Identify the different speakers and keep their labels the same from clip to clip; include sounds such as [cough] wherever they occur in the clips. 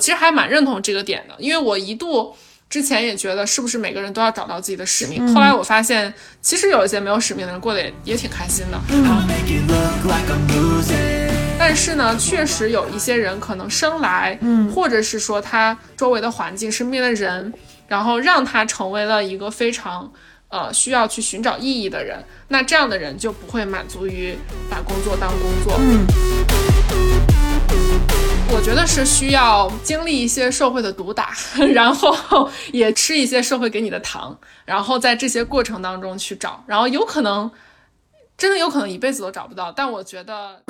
Speaker 1: 其实还蛮认同这个点的，因为我一度之前也觉得是不是每个人都要找到自己的使命，后来我发现其实有一些没有使命的人过得也也挺开心的。但是呢，确实有一些人可能生来，嗯，或者是说他周围的环境、身边的人，然后让他成为了一个非常呃需要去寻找意义的人。那这样的人就不会满足于把工作当工作。
Speaker 2: 嗯，
Speaker 1: 我觉得是需要经历一些社会的毒打，[laughs] 然后也吃一些社会给你的糖，然后在这些过程当中去找，然后有可能真的有可能一辈子都找不到。但我觉得。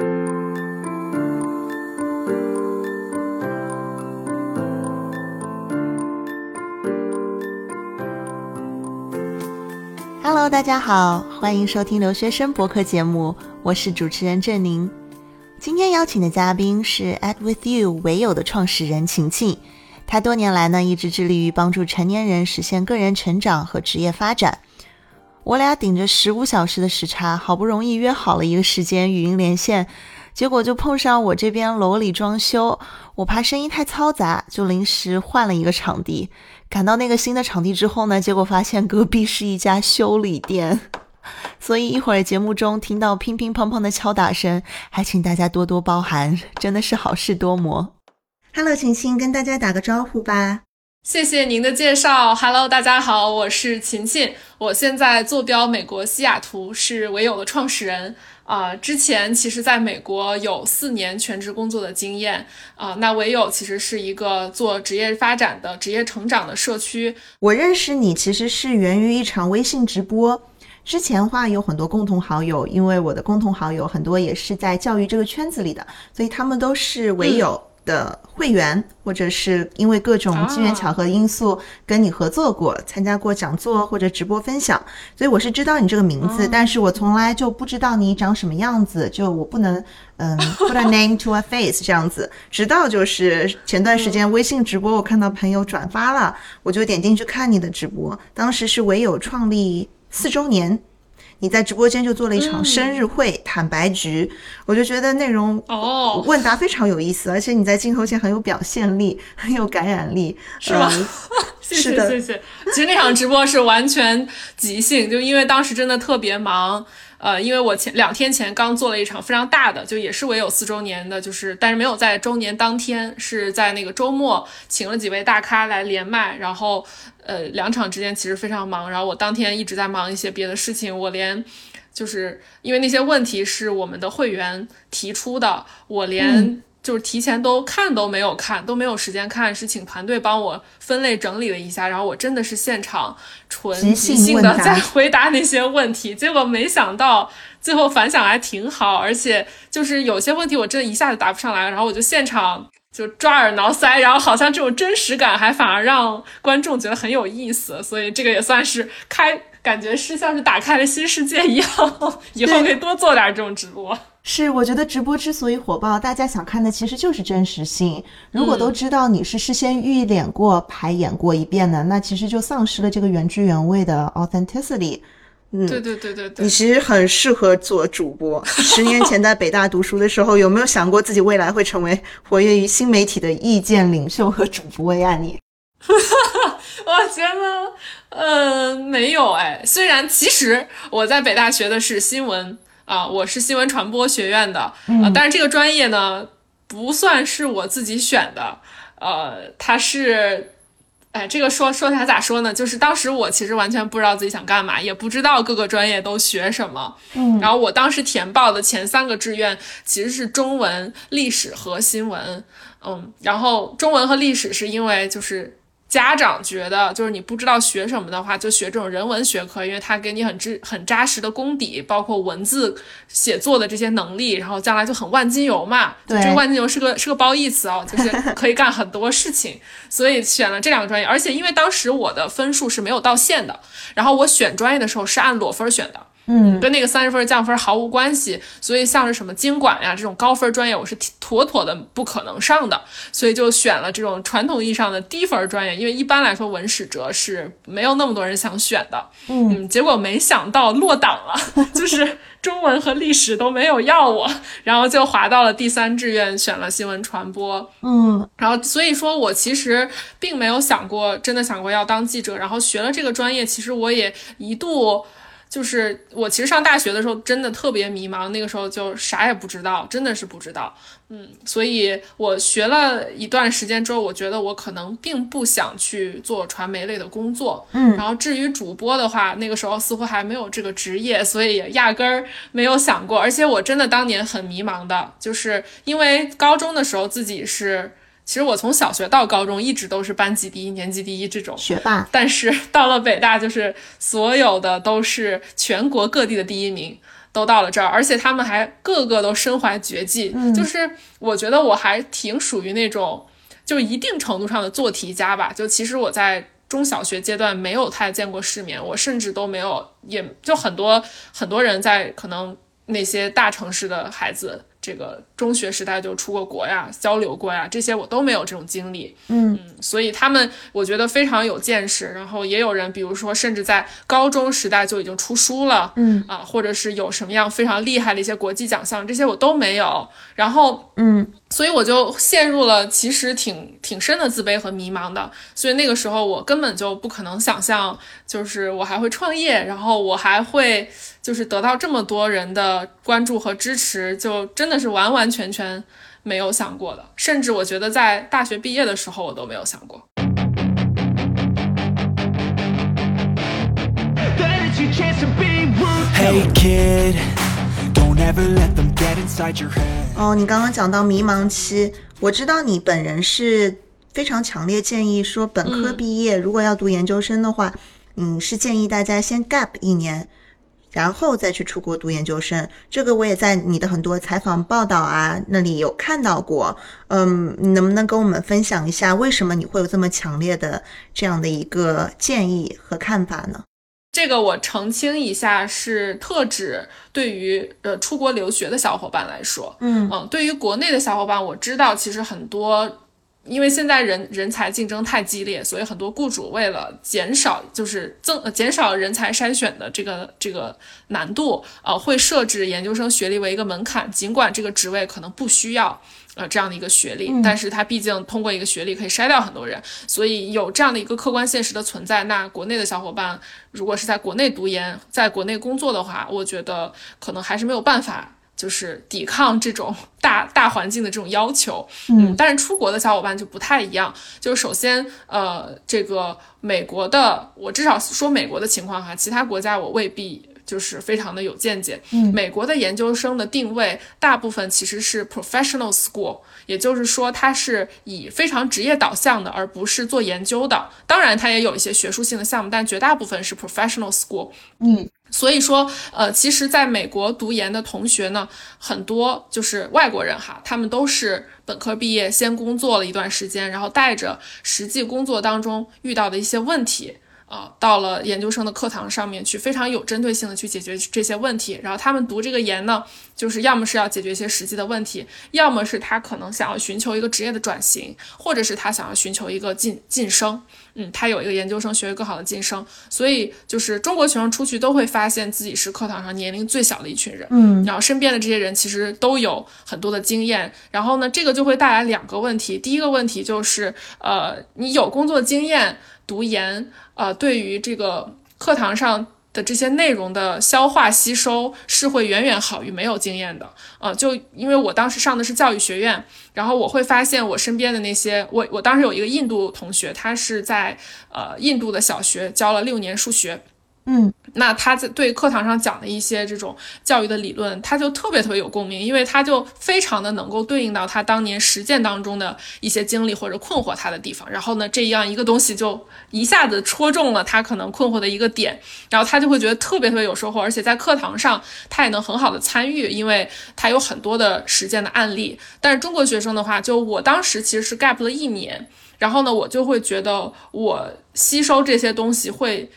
Speaker 2: Hello，大家好，欢迎收听留学生博客节目，我是主持人郑宁。今天邀请的嘉宾是 At With You 唯有的创始人晴晴，他多年来呢一直致力于帮助成年人实现个人成长和职业发展。我俩顶着十五小时的时差，好不容易约好了一个时间语音连线。结果就碰上我这边楼里装修，我怕声音太嘈杂，就临时换了一个场地。赶到那个新的场地之后呢，结果发现隔壁是一家修理店，所以一会儿节目中听到乒乒乓乓的敲打声，还请大家多多包涵，真的是好事多磨。Hello，晴晴，跟大家打个招呼吧。
Speaker 1: 谢谢您的介绍。Hello，大家好，我是晴晴，我现在坐标美国西雅图，是唯有的创始人。啊，之前其实在美国有四年全职工作的经验啊。那唯有其实是一个做职业发展的、职业成长的社区。
Speaker 2: 我认识你其实是源于一场微信直播，之前话有很多共同好友，因为我的共同好友很多也是在教育这个圈子里的，所以他们都是唯有。的会员，或者是因为各种机缘巧合因素跟你合作过，参加过讲座或者直播分享，所以我是知道你这个名字，但是我从来就不知道你长什么样子，就我不能嗯 [laughs] put a name to a face 这样子，直到就是前段时间微信直播，我看到朋友转发了，我就点进去看你的直播，当时是唯有创立四周年。你在直播间就做了一场生日会坦白局，我就觉得内容
Speaker 1: 哦
Speaker 2: 问答非常有意思，而且你在镜头前很有表现力，[laughs] 很有感染力，
Speaker 1: 是吗？谢谢谢谢。其实那场直播是完全即兴，就因为当时真的特别忙。呃，因为我前两天前刚做了一场非常大的，就也是唯有四周年的，就是但是没有在周年当天，是在那个周末请了几位大咖来连麦，然后呃两场之间其实非常忙，然后我当天一直在忙一些别的事情，我连就是因为那些问题是我们的会员提出的，我连。就是提前都看都没有看，都没有时间看，是请团队帮我分类整理了一下，然后我真的是现场纯即兴的在回答那些问题，结果没想到最后反响还挺好，而且就是有些问题我真的一下子答不上来，然后我就现场就抓耳挠腮，然后好像这种真实感还反而让观众觉得很有意思，所以这个也算是开，感觉是像是打开了新世界一样，[laughs] 以后可以多做点这种直播。
Speaker 2: 是，我觉得直播之所以火爆，大家想看的其实就是真实性。如果都知道你是事先预演过、排演过一遍的，那其实就丧失了这个原汁原味的 authenticity。
Speaker 1: 嗯，对对对对对。
Speaker 2: 你其实很适合做主播。[laughs] 十年前在北大读书的时候，有没有想过自己未来会成为活跃于新媒体的意见领袖和主播呀？你？
Speaker 1: 我觉得，嗯，没有哎。虽然其实我在北大学的是新闻。啊，我是新闻传播学院的，呃，但是这个专业呢，不算是我自己选的，呃，它是，哎，这个说说起来咋说呢？就是当时我其实完全不知道自己想干嘛，也不知道各个专业都学什么，嗯，然后我当时填报的前三个志愿其实是中文、历史和新闻，嗯，然后中文和历史是因为就是。家长觉得，就是你不知道学什么的话，就学这种人文学科，因为它给你很知很扎实的功底，包括文字写作的这些能力，然后将来就很万金油嘛。
Speaker 2: 对，
Speaker 1: 这个万金油是个是个褒义词哦，就是可以干很多事情，所以选了这两个专业。而且因为当时我的分数是没有到线的，然后我选专业的时候是按裸分选的。
Speaker 2: 嗯，
Speaker 1: 跟那个三十分降分毫无关系，所以像是什么经管呀这种高分专业，我是妥妥的不可能上的，所以就选了这种传统意义上的低分专业，因为一般来说文史哲是没有那么多人想选的。嗯，结果没想到落档了，[laughs] 就是中文和历史都没有要我，然后就滑到了第三志愿，选了新闻传播。
Speaker 2: 嗯，
Speaker 1: 然后所以说我其实并没有想过，真的想过要当记者。然后学了这个专业，其实我也一度。就是我其实上大学的时候真的特别迷茫，那个时候就啥也不知道，真的是不知道。嗯，所以我学了一段时间之后，我觉得我可能并不想去做传媒类的工作。
Speaker 2: 嗯，
Speaker 1: 然后至于主播的话，那个时候似乎还没有这个职业，所以也压根儿没有想过。而且我真的当年很迷茫的，就是因为高中的时候自己是。其实我从小学到高中一直都是班级第一、年级第一这种
Speaker 2: 学霸，
Speaker 1: 但是到了北大，就是所有的都是全国各地的第一名，都到了这儿，而且他们还个个都身怀绝技。就是我觉得我还挺属于那种，就一定程度上的做题家吧。就其实我在中小学阶段没有太见过世面，我甚至都没有，也就很多很多人在可能那些大城市的孩子。这个中学时代就出过国呀，交流过呀，这些我都没有这种经历。
Speaker 2: 嗯
Speaker 1: 嗯，所以他们我觉得非常有见识。然后也有人，比如说甚至在高中时代就已经出书了。
Speaker 2: 嗯
Speaker 1: 啊，或者是有什么样非常厉害的一些国际奖项，这些我都没有。然后
Speaker 2: 嗯。
Speaker 1: 所以我就陷入了其实挺挺深的自卑和迷茫的。所以那个时候我根本就不可能想象，就是我还会创业，然后我还会就是得到这么多人的关注和支持，就真的是完完全全没有想过的。甚至我觉得在大学毕业的时候，我都没有想过。Hey kid.
Speaker 2: Never let them get inside your head 哦，你刚刚讲到迷茫期，我知道你本人是非常强烈建议说，本科毕业如果要读研究生的话，嗯，是建议大家先 gap 一年，然后再去出国读研究生。这个我也在你的很多采访报道啊那里有看到过。嗯，你能不能跟我们分享一下，为什么你会有这么强烈的这样的一个建议和看法呢？
Speaker 1: 这个我澄清一下，是特指对于呃出国留学的小伙伴来说，
Speaker 2: 嗯
Speaker 1: 嗯，对于国内的小伙伴，我知道其实很多，因为现在人人才竞争太激烈，所以很多雇主为了减少就是增减少人才筛选的这个这个难度，呃，会设置研究生学历为一个门槛，尽管这个职位可能不需要。呃，这样的一个学历，但是它毕竟通过一个学历可以筛掉很多人，所以有这样的一个客观现实的存在。那国内的小伙伴如果是在国内读研，在国内工作的话，我觉得可能还是没有办法，就是抵抗这种大大环境的这种要求。
Speaker 2: 嗯，
Speaker 1: 但是出国的小伙伴就不太一样，就是首先，呃，这个美国的，我至少说美国的情况哈，其他国家我未必。就是非常的有见解。
Speaker 2: 嗯，
Speaker 1: 美国的研究生的定位大部分其实是 professional school，也就是说它是以非常职业导向的，而不是做研究的。当然，它也有一些学术性的项目，但绝大部分是 professional school。
Speaker 2: 嗯，
Speaker 1: 所以说，呃，其实在美国读研的同学呢，很多就是外国人哈，他们都是本科毕业，先工作了一段时间，然后带着实际工作当中遇到的一些问题。啊，到了研究生的课堂上面去，非常有针对性的去解决这些问题。然后他们读这个研呢，就是要么是要解决一些实际的问题，要么是他可能想要寻求一个职业的转型，或者是他想要寻求一个晋晋升。嗯，他有一个研究生学位更好的晋升。所以就是中国学生出去都会发现自己是课堂上年龄最小的一群人。
Speaker 2: 嗯，
Speaker 1: 然后身边的这些人其实都有很多的经验。然后呢，这个就会带来两个问题。第一个问题就是，呃，你有工作经验。读研，呃，对于这个课堂上的这些内容的消化吸收是会远远好于没有经验的，呃，就因为我当时上的是教育学院，然后我会发现我身边的那些，我我当时有一个印度同学，他是在呃印度的小学教了六年数学。
Speaker 2: 嗯，
Speaker 1: 那他在对课堂上讲的一些这种教育的理论，他就特别特别有共鸣，因为他就非常的能够对应到他当年实践当中的一些经历或者困惑他的地方。然后呢，这样一个东西就一下子戳中了他可能困惑的一个点，然后他就会觉得特别特别有收获，而且在课堂上他也能很好的参与，因为他有很多的实践的案例。但是中国学生的话，就我当时其实是 gap 了一年，然后呢，我就会觉得我吸收这些东西会。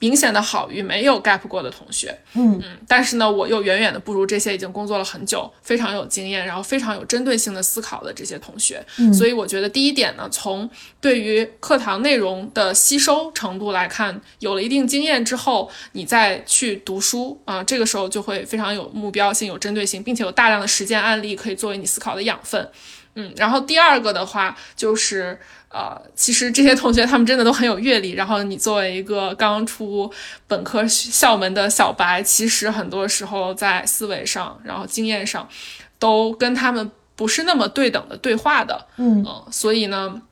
Speaker 1: 明显的好于没有 gap 过的同学，
Speaker 2: 嗯
Speaker 1: 嗯，但是呢，我又远远的不如这些已经工作了很久、非常有经验，然后非常有针对性的思考的这些同学。所以我觉得第一点呢，从对于课堂内容的吸收程度来看，有了一定经验之后，你再去读书啊，这个时候就会非常有目标性、有针对性，并且有大量的实践案例可以作为你思考的养分。嗯，然后第二个的话就是。呃，其实这些同学他们真的都很有阅历，然后你作为一个刚出本科校门的小白，其实很多时候在思维上，然后经验上，都跟他们不是那么对等的对话的，
Speaker 2: 嗯，
Speaker 1: 所以呢，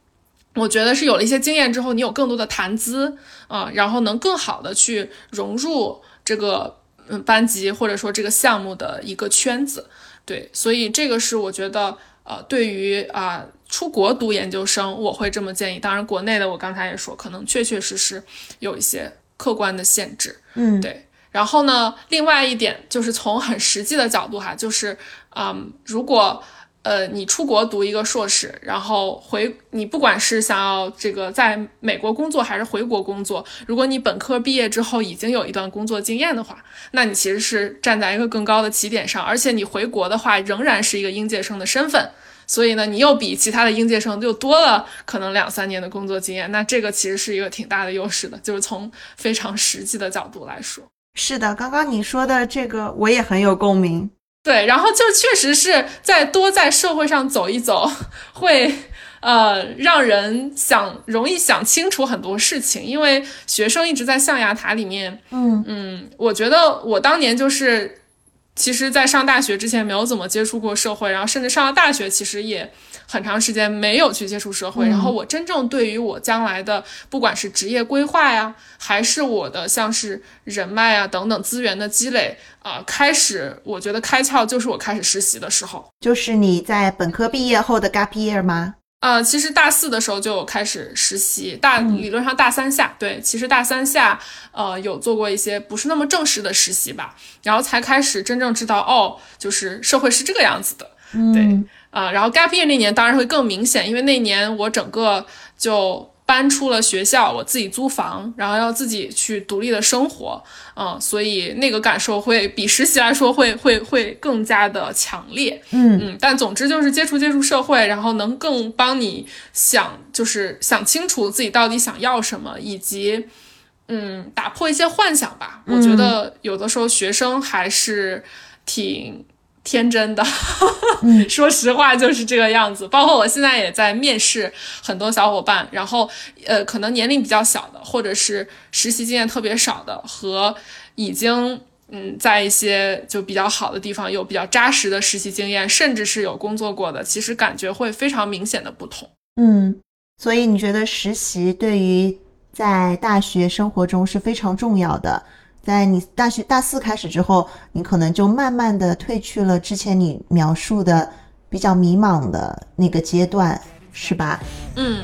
Speaker 1: 我觉得是有了一些经验之后，你有更多的谈资啊，然后能更好的去融入这个嗯班级或者说这个项目的一个圈子，对，所以这个是我觉得呃，对于啊。出国读研究生，我会这么建议。当然，国内的我刚才也说，可能确确实实有一些客观的限制。
Speaker 2: 嗯，
Speaker 1: 对。然后呢，另外一点就是从很实际的角度哈，就是嗯，如果呃你出国读一个硕士，然后回你不管是想要这个在美国工作还是回国工作，如果你本科毕业之后已经有一段工作经验的话，那你其实是站在一个更高的起点上，而且你回国的话仍然是一个应届生的身份。所以呢，你又比其他的应届生又多了可能两三年的工作经验，那这个其实是一个挺大的优势的，就是从非常实际的角度来说。
Speaker 2: 是的，刚刚你说的这个我也很有共鸣。
Speaker 1: 对，然后就确实是在多在社会上走一走，会呃让人想容易想清楚很多事情，因为学生一直在象牙塔里面。
Speaker 2: 嗯
Speaker 1: 嗯，我觉得我当年就是。其实，在上大学之前没有怎么接触过社会，然后甚至上了大学，其实也很长时间没有去接触社会。然后我真正对于我将来的，不管是职业规划呀，还是我的像是人脉啊等等资源的积累啊，开始我觉得开窍就是我开始实习的时候，
Speaker 2: 就是你在本科毕业后的 gap year 吗？
Speaker 1: 呃，其实大四的时候就开始实习，大理论上大三下，对，其实大三下，呃，有做过一些不是那么正式的实习吧，然后才开始真正知道，哦，就是社会是这个样子的，对，啊，然后 gap year 那年当然会更明显，因为那年我整个就。搬出了学校，我自己租房，然后要自己去独立的生活，嗯，所以那个感受会比实习来说会 [laughs] 会会更加的强烈，
Speaker 2: 嗯
Speaker 1: 嗯，但总之就是接触接触社会，然后能更帮你想，就是想清楚自己到底想要什么，以及嗯打破一些幻想吧。我觉得有的时候学生还是挺。天真的，[laughs] [laughs] 说实话就是这个样子。包括我现在也在面试很多小伙伴，然后呃，可能年龄比较小的，或者是实习经验特别少的，和已经嗯在一些就比较好的地方有比较扎实的实习经验，甚至是有工作过的，其实感觉会非常明显的不同。
Speaker 2: 嗯，所以你觉得实习对于在大学生活中是非常重要的？在你大学大四开始之后，你可能就慢慢的褪去了之前你描述的比较迷茫的那个阶段，是吧？
Speaker 1: 嗯。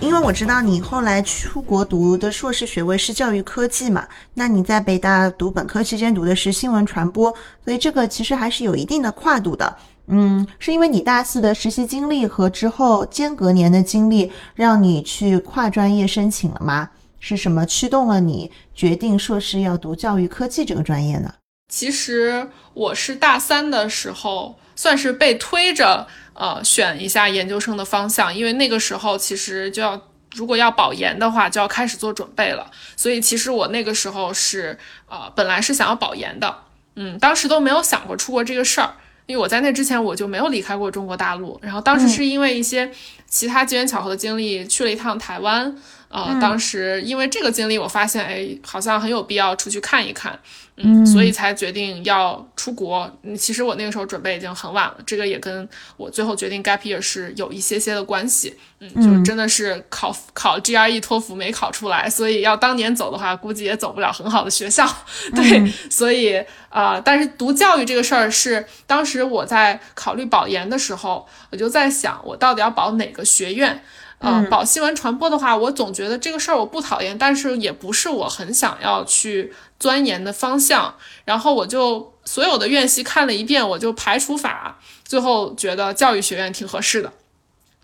Speaker 2: 因为我知道你后来出国读的硕士学位是教育科技嘛，那你在北大读本科期间读的是新闻传播，所以这个其实还是有一定的跨度的。嗯，是因为你大四的实习经历和之后间隔年的经历，让你去跨专业申请了吗？是什么驱动了你决定硕士要读教育科技这个专业呢？
Speaker 1: 其实我是大三的时候，算是被推着呃选一下研究生的方向，因为那个时候其实就要如果要保研的话，就要开始做准备了。所以其实我那个时候是呃本来是想要保研的，嗯，当时都没有想过出国这个事儿。因为我在那之前我就没有离开过中国大陆，然后当时是因为一些其他机缘巧合的经历去了一趟台湾，呃，当时因为这个经历，我发现哎，好像很有必要出去看一看。嗯，所以才决定要出国。嗯，其实我那个时候准备已经很晚了，这个也跟我最后决定 gap year 是有一些些的关系。嗯，就真的是考考 GRE 托福没考出来，所以要当年走的话，估计也走不了很好的学校。[laughs] 对，所以啊，但是读教育这个事儿是当时我在考虑保研的时候，我就在想，我到底要保哪个学院？呃，保新闻传播的话，我总觉得这个事儿我不讨厌，但是也不是我很想要去钻研的方向。然后我就所有的院系看了一遍，我就排除法，最后觉得教育学院挺合适的。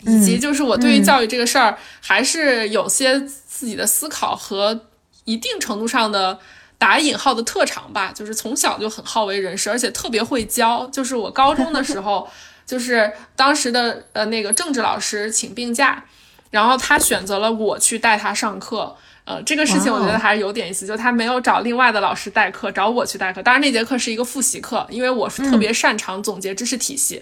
Speaker 1: 以及就是我对于教育这个事儿还是有些自己的思考和一定程度上的打引号的特长吧，就是从小就很好为人师，而且特别会教。就是我高中的时候，[laughs] 就是当时的呃那个政治老师请病假，然后他选择了我去带他上课。呃，这个事情我觉得还是有点意思，就他没有找另外的老师代课，找我去代课。当然那节课是一个复习课，因为我是特别擅长总结知识体系。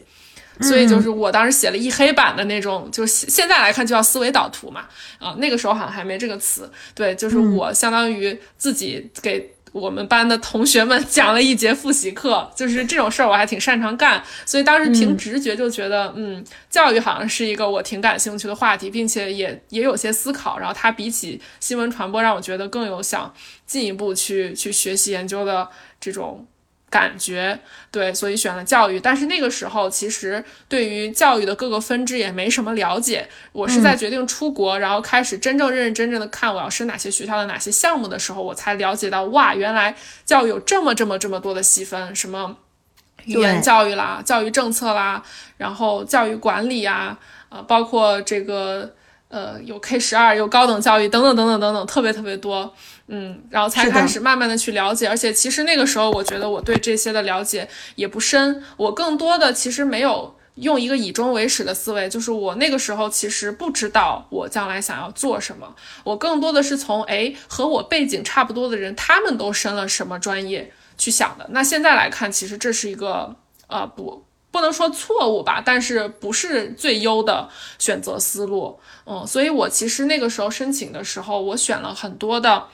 Speaker 1: 所以就是我当时写了一黑板的那种，就是现在来看就叫思维导图嘛，啊，那个时候好像还没这个词。对，就是我相当于自己给我们班的同学们讲了一节复习课，[laughs] 就是这种事儿我还挺擅长干。所以当时凭直觉就觉得，嗯，教育好像是一个我挺感兴趣的话题，并且也也有些思考。然后它比起新闻传播，让我觉得更有想进一步去去学习研究的这种。感觉对，所以选了教育。但是那个时候，其实对于教育的各个分支也没什么了解。我是在决定出国，然后开始真正认认真真的看我要升哪些学校的哪些项目的时候，我才了解到，哇，原来教育有这么这么这么多的细分，什么语言教育啦、教育政策啦，然后教育管理啊，呃，包括这个呃，有 K 十二，有高等教育等等等等等等，特别特别多。嗯，然后才开始慢慢的去了解，而且其实那个时候我觉得我对这些的了解也不深，我更多的其实没有用一个以终为始的思维，就是我那个时候其实不知道我将来想要做什么，我更多的是从哎和我背景差不多的人他们都升了什么专业去想的。那现在来看，其实这是一个呃不不能说错误吧，但是不是最优的选择思路。嗯，所以我其实那个时候申请的时候，我选了很多的。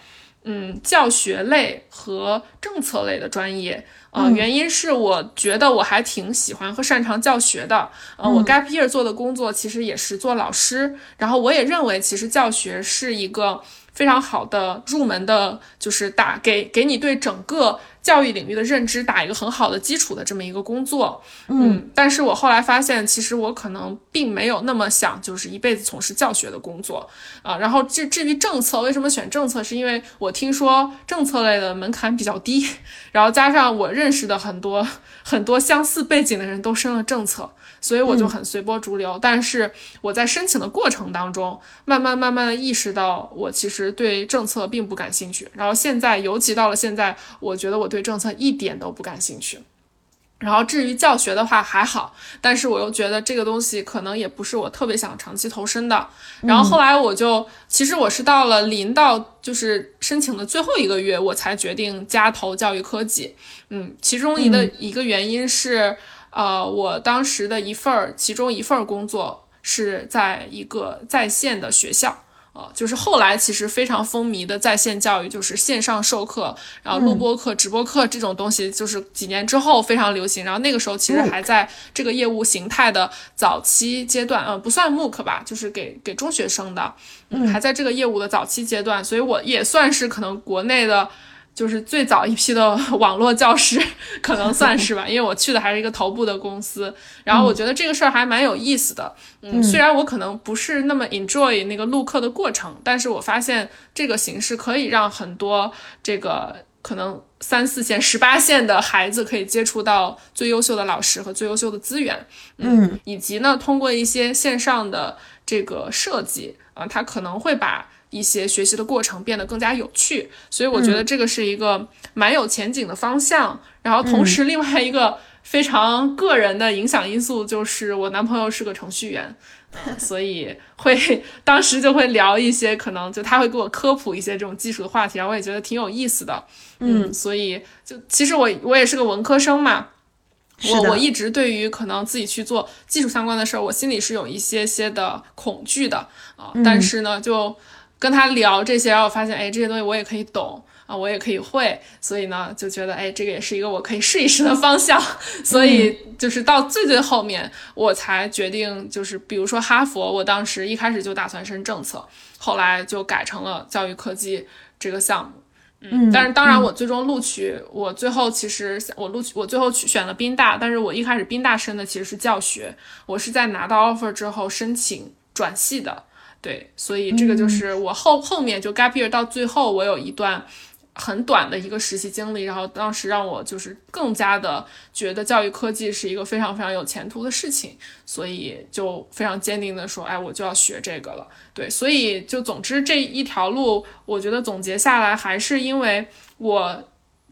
Speaker 1: 嗯，教学类和政策类的专业，呃，原因是我觉得我还挺喜欢和擅长教学的。呃，我 gap year 做的工作其实也是做老师，然后我也认为其实教学是一个非常好的入门的，就是打给给你对整个。教育领域的认知打一个很好的基础的这么一个工作，嗯，但是我后来发现，其实我可能并没有那么想，就是一辈子从事教学的工作啊。然后至至于政策，为什么选政策？是因为我听说政策类的门槛比较低，然后加上我认识的很多很多相似背景的人都升了政策。所以我就很随波逐流，但是我在申请的过程当中，慢慢慢慢的意识到，我其实对政策并不感兴趣。然后现在，尤其到了现在，我觉得我对政策一点都不感兴趣。然后至于教学的话还好，但是我又觉得这个东西可能也不是我特别想长期投身的。然后后来我就，其实我是到了临到就是申请的最后一个月，我才决定加投教育科技。嗯，其中一个一个原因是。呃，我当时的一份儿，其中一份儿工作是在一个在线的学校，呃，就是后来其实非常风靡的在线教育，就是线上授课，然后录播课、直播课这种东西，就是几年之后非常流行。然后那个时候其实还在这个业务形态的早期阶段，呃，不算 MOOC 吧，就是给给中学生的，嗯，还在这个业务的早期阶段，所以我也算是可能国内的。就是最早一批的 [laughs] 网络教师，可能算是吧，因为我去的还是一个头部的公司。然后我觉得这个事儿还蛮有意思的。嗯，虽然我可能不是那么 enjoy 那个录课的过程，但是我发现这个形式可以让很多这个可能三四线、十八线的孩子可以接触到最优秀的老师和最优秀的资源。嗯，以及呢，通过一些线上的这个设计啊，他可能会把。一些学习的过程变得更加有趣，所以我觉得这个是一个蛮有前景的方向。然后同时，另外一个非常个人的影响因素就是我男朋友是个程序员，所以会当时就会聊一些可能就他会给我科普一些这种技术的话题，然后我也觉得挺有意思的。嗯，所以就其实我我也是个文科生嘛，我我一直对于可能自己去做技术相关的事儿，我心里是有一些些的恐惧的啊。但是呢，就跟他聊这些，然后我发现，哎，这些东西我也可以懂啊，我也可以会，所以呢，就觉得，哎，这个也是一个我可以试一试的方向。[laughs] 所以就是到最最后面，我才决定，就是比如说哈佛，我当时一开始就打算申政策，后来就改成了教育科技这个项目。嗯，但是当然，我最终录取，我最后其实我录取，我最后去选了宾大，但是我一开始宾大申的其实是教学，我是在拿到 offer 之后申请转系的。对，所以这个就是我后后面就 gap year 到最后，我有一段很短的一个实习经历，然后当时让我就是更加的觉得教育科技是一个非常非常有前途的事情，所以就非常坚定的说，哎，我就要学这个了。对，所以就总之这一条路，我觉得总结下来还是因为我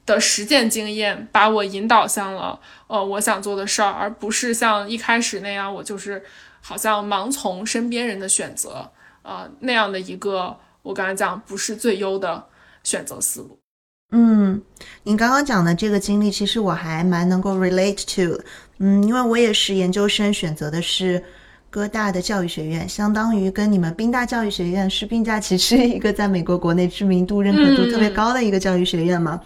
Speaker 1: 的实践经验把我引导向了呃我想做的事儿，而不是像一开始那样，我就是好像盲从身边人的选择。呃，那样的一个，我刚才讲不是最优的选择思路。
Speaker 2: 嗯，您刚刚讲的这个经历，其实我还蛮能够 relate to。嗯，因为我也是研究生，选择的是哥大的教育学院，相当于跟你们宾大教育学院是并驾齐驱，一个在美国国内知名度、认可度特别高的一个教育学院嘛。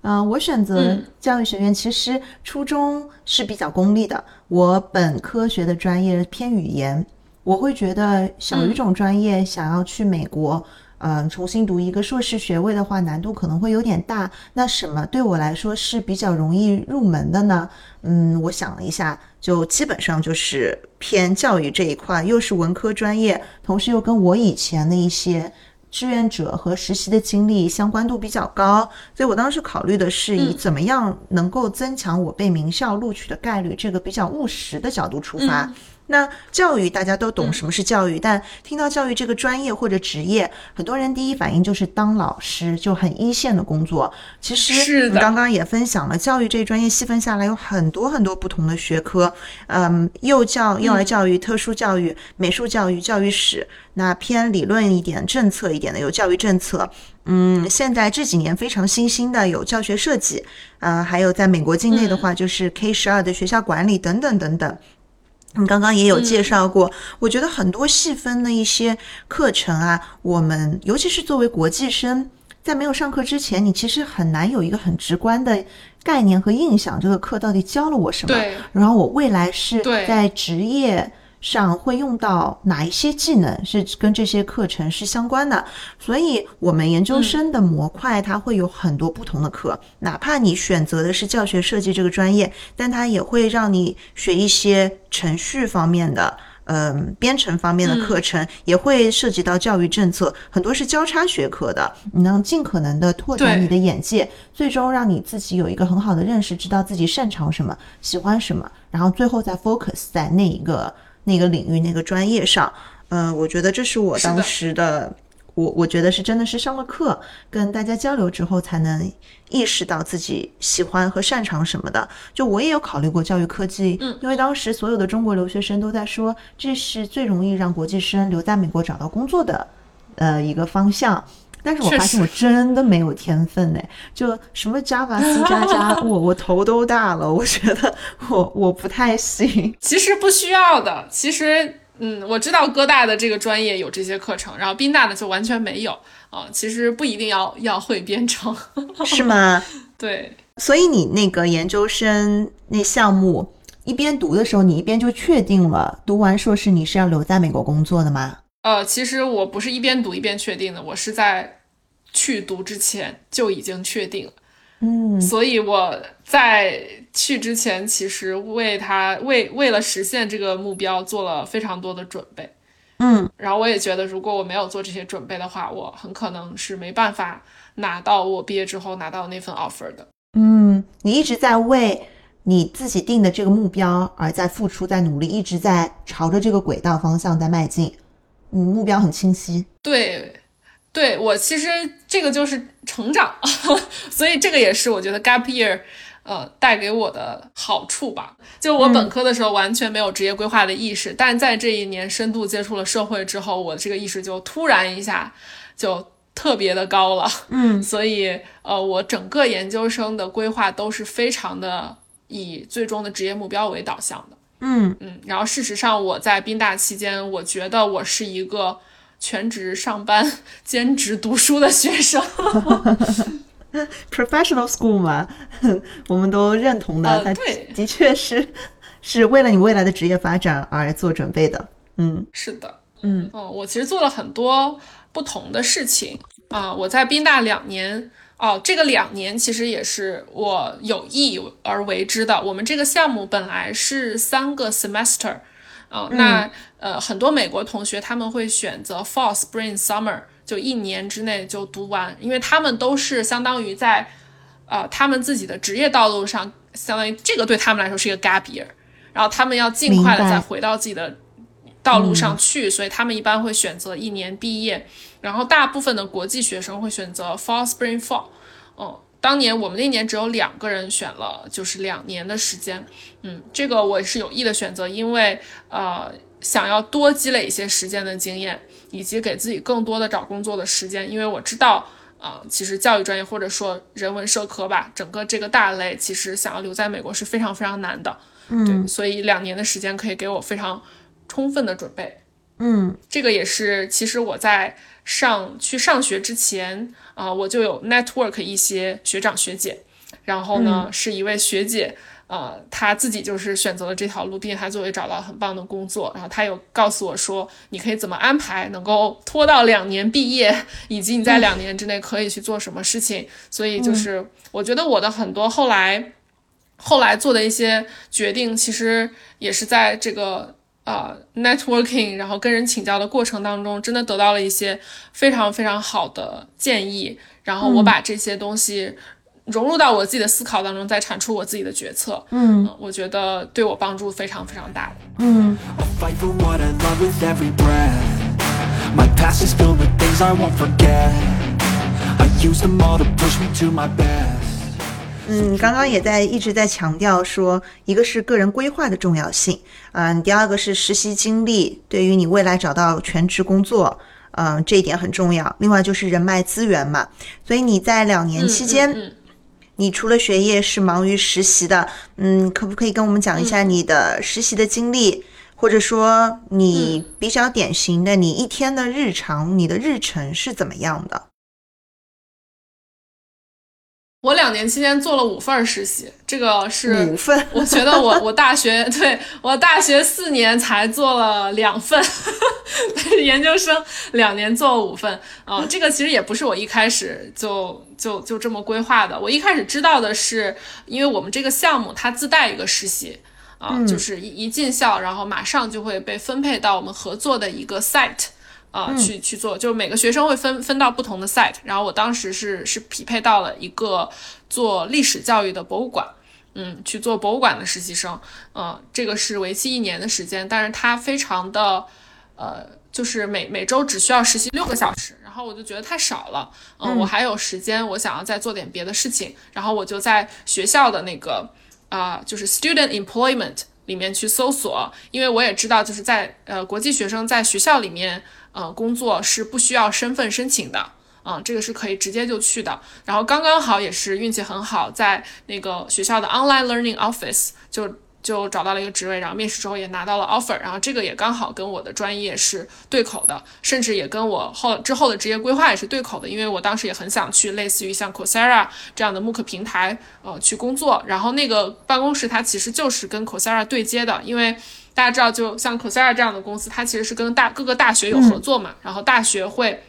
Speaker 2: 嗯，我选择教育学院，其实初衷是比较功利的。我本科学的专业偏语言。我会觉得小语种专业想要去美国，嗯，重新读一个硕士学位的话，难度可能会有点大。那什么对我来说是比较容易入门的呢？嗯，我想了一下，就基本上就是偏教育这一块，又是文科专业，同时又跟我以前的一些志愿者和实习的经历相关度比较高，所以我当时考虑的是以怎么样能够增强我被名校录取的概率这个比较务实的角度出发。那教育大家都懂什么是教育，但听到教育这个专业或者职业，很多人第一反应就是当老师，就很一线的工作。其实你刚刚也分享了，教育这一专业细分下来有很多很多不同的学科，嗯，幼教、幼儿教育、特殊教育、美术教育、教育史，那偏理论一点、政策一点的有教育政策，嗯，现在这几年非常新兴的有教学设计，呃，还有在美国境内的话就是 K 十二的学校管理等等等等。你刚刚也有介绍过，我觉得很多细分的一些课程啊，我们尤其是作为国际生，在没有上课之前，你其实很难有一个很直观的概念和印象，这个课到底教了我什么？然后我未来是在职业。上会用到哪一些技能是跟这些课程是相关的？所以，我们研究生的模块它会有很多不同的课，哪怕你选择的是教学设计这个专业，但它也会让你学一些程序方面的，嗯，编程方面的课程，也会涉及到教育政策，很多是交叉学科的。你能尽可能的拓展你的眼界，最终让你自己有一个很好的认识，知道自己擅长什么，喜欢什么，然后最后再 focus 在那一个。那个领域、那个专业上，嗯，我觉得这是我当时的，我我觉得是真的是上了课，跟大家交流之后才能意识到自己喜欢和擅长什么的。就我也有考虑过教育科技，
Speaker 1: 嗯，
Speaker 2: 因为当时所有的中国留学生都在说，这是最容易让国际生留在美国找到工作的，呃，一个方向。但是我发现我真的没有天分哎，就什么 Java、C 加加，[laughs] 我我头都大了，我觉得我我不太行。
Speaker 1: 其实不需要的，其实嗯，我知道哥大的这个专业有这些课程，然后宾大的就完全没有啊。其实不一定要要会编程，
Speaker 2: 是吗？[laughs]
Speaker 1: 对。
Speaker 2: 所以你那个研究生那项目一边读的时候，你一边就确定了读完硕士你是要留在美国工作的吗？
Speaker 1: 呃，其实我不是一边读一边确定的，我是在。去读之前就已经确定了，
Speaker 2: 嗯，
Speaker 1: 所以我在去之前，其实为他为为了实现这个目标做了非常多的准备，
Speaker 2: 嗯，
Speaker 1: 然后我也觉得，如果我没有做这些准备的话，我很可能是没办法拿到我毕业之后拿到那份 offer 的。
Speaker 2: 嗯，你一直在为你自己定的这个目标而在付出，在努力，一直在朝着这个轨道方向在迈进，嗯，目标很清晰。
Speaker 1: 对。对我其实这个就是成长，[laughs] 所以这个也是我觉得 gap year，呃，带给我的好处吧。就我本科的时候完全没有职业规划的意识，但在这一年深度接触了社会之后，我这个意识就突然一下就特别的高了。
Speaker 2: 嗯，[laughs]
Speaker 1: 所以呃，我整个研究生的规划都是非常的以最终的职业目标为导向的。
Speaker 2: 嗯
Speaker 1: 嗯，然后事实上我在宾大期间，我觉得我是一个。全职上班、[laughs] 兼职读书的学生，[laughs]
Speaker 2: professional school 嘛，我们都认同的。
Speaker 1: 对，
Speaker 2: 的确是是为了你未来的职业发展而做准备的。嗯，
Speaker 1: 是的，
Speaker 2: 嗯，
Speaker 1: 哦，我其实做了很多不同的事情啊。我在宾大两年，哦，这个两年其实也是我有意而为之的。我们这个项目本来是三个 semester。啊，那呃很多美国同学他们会选择 fall、spring、summer，就一年之内就读完，因为他们都是相当于在呃他们自己的职业道路上，相当于这个对他们来说是一个 gap year，然后他们要尽快的再回到自己的道路上去，所以他们一般会选择一年毕业。然后大部分的国际学生会选择 fall、spring、fall，嗯。当年我们那年只有两个人选了，就是两年的时间，嗯，这个我是有意的选择，因为呃想要多积累一些实践的经验，以及给自己更多的找工作的时间，因为我知道啊，其实教育专业或者说人文社科吧，整个这个大类其实想要留在美国是非常非常难的，
Speaker 2: 嗯，
Speaker 1: 对，所以两年的时间可以给我非常充分的准备，
Speaker 2: 嗯，
Speaker 1: 这个也是其实我在。上去上学之前啊，我就有 network 一些学长学姐，然后呢，是一位学姐，呃，她自己就是选择了这条路，并且她作为找到很棒的工作，然后她有告诉我说，你可以怎么安排，能够拖到两年毕业，以及你在两年之内可以去做什么事情。所以就是我觉得我的很多后来后来做的一些决定，其实也是在这个。呃，networking，然后跟人请教的过程当中，真的得到了一些非常非常好的建议，然后我把这些东西融入到我自己的思考当中，再产出我自己的决策。
Speaker 2: 嗯，
Speaker 1: 我觉得对我帮助非常非常大。
Speaker 2: 嗯。嗯，刚刚也在一直在强调说，一个是个人规划的重要性，嗯，第二个是实习经历对于你未来找到全职工作，嗯，这一点很重要。另外就是人脉资源嘛，所以你在两年期间，你除了学业是忙于实习的，嗯，可不可以跟我们讲一下你的实习的经历，或者说你比较典型的你一天的日常，你的日程是怎么样的？
Speaker 1: 我两年期间做了五份实习，这个是
Speaker 2: 五份。
Speaker 1: 我觉得我我大学对我大学四年才做了两份，[laughs] 研究生两年做了五份啊。这个其实也不是我一开始就就就这么规划的。我一开始知道的是，因为我们这个项目它自带一个实习啊，就是一一进校，然后马上就会被分配到我们合作的一个 site。啊，去去做，就是每个学生会分分到不同的 site，然后我当时是是匹配到了一个做历史教育的博物馆，嗯，去做博物馆的实习生，嗯，这个是为期一年的时间，但是它非常的，呃，就是每每周只需要实习六个小时，然后我就觉得太少了，嗯，我还有时间，我想要再做点别的事情，然后我就在学校的那个啊，就是 student employment 里面去搜索，因为我也知道就是在呃国际学生在学校里面。呃，工作是不需要身份申请的，嗯，这个是可以直接就去的。然后刚刚好也是运气很好，在那个学校的 online learning office 就就找到了一个职位，然后面试之后也拿到了 offer，然后这个也刚好跟我的专业是对口的，甚至也跟我后之后的职业规划也是对口的，因为我当时也很想去类似于像 Coursera 这样的慕课平台呃去工作，然后那个办公室它其实就是跟 Coursera 对接的，因为。大家知道，就像 Coursera 这样的公司，它其实是跟大各个大学有合作嘛，然后大学会，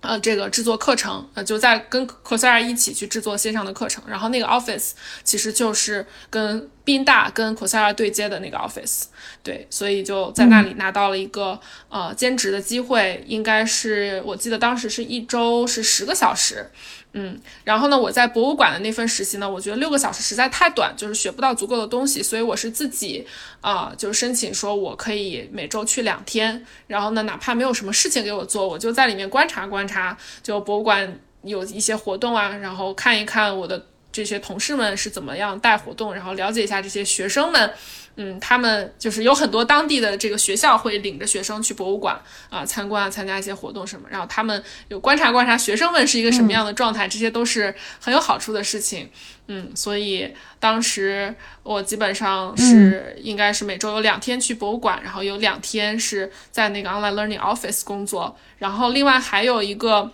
Speaker 1: 呃，这个制作课程，呃，就在跟 Coursera 一起去制作线上的课程，然后那个 Office 其实就是跟宾大跟 Coursera 对接的那个 Office，对，所以就在那里拿到了一个呃兼职的机会，应该是我记得当时是一周是十个小时。嗯，然后呢，我在博物馆的那份实习呢，我觉得六个小时实在太短，就是学不到足够的东西，所以我是自己啊，就申请说我可以每周去两天，然后呢，哪怕没有什么事情给我做，我就在里面观察观察，就博物馆有一些活动啊，然后看一看我的这些同事们是怎么样带活动，然后了解一下这些学生们。嗯，他们就是有很多当地的这个学校会领着学生去博物馆啊参观啊，参加一些活动什么，然后他们有观察观察学生们是一个什么样的状态，这些都是很有好处的事情。嗯，所以当时我基本上是应该是每周有两天去博物馆，然后有两天是在那个 online learning office 工作，然后另外还有一个，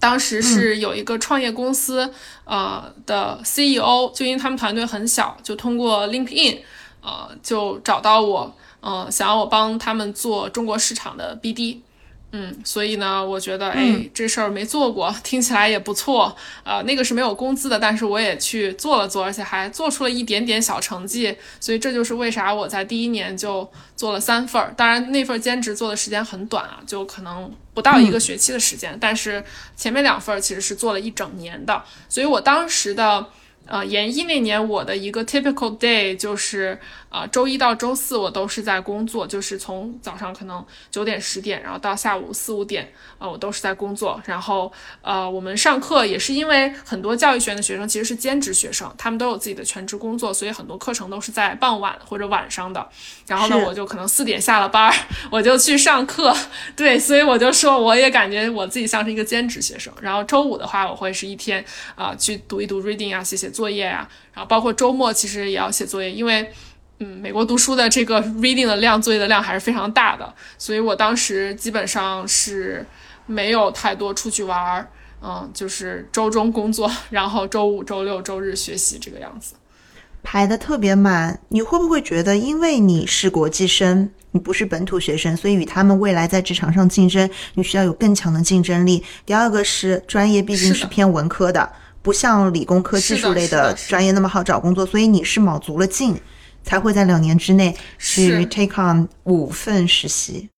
Speaker 1: 当时是有一个创业公司呃的 CEO，就因为他们团队很小，就通过 LinkedIn。呃，就找到我，呃，想要我帮他们做中国市场的 BD，嗯，所以呢，我觉得，哎，这事儿没做过，听起来也不错。呃，那个是没有工资的，但是我也去做了做，而且还做出了一点点小成绩。所以这就是为啥我在第一年就做了三份儿。当然，那份兼职做的时间很短啊，就可能不到一个学期的时间。但是前面两份儿其实是做了一整年的。所以我当时的。呃，研一那年我的一个 typical day 就是，呃，周一到周四我都是在工作，就是从早上可能九点十点，然后到下午四五点，啊，我都是在工作。然后，呃，我们上课也是因为很多教育学院的学生其实是兼职学生，他们都有自己的全职工作，所以很多课程都是在傍晚或者晚上的。然后呢，我就可能四点下了班，我就去上课。对，所以我就说，我也感觉我自己像是一个兼职学生。然后周五的话，我会是一天啊，去读一读 reading 啊，写写。作业啊，然后包括周末其实也要写作业，因为，嗯，美国读书的这个 reading 的量，作业的量还是非常大的，所以我当时基本上是没有太多出去玩儿，嗯，就是周中工作，[laughs] 然后周五、周六、周日学习这个样子，
Speaker 2: 排的特别满。你会不会觉得，因为你是国际生，你不是本土学生，所以与他们未来在职场上竞争，你需要有更强的竞争力？第二个是专业毕竟是偏文科的。不像理工科技术类的专业那么好找工作，所以你是卯足了劲，才会在两年之内去 take on 五份实习。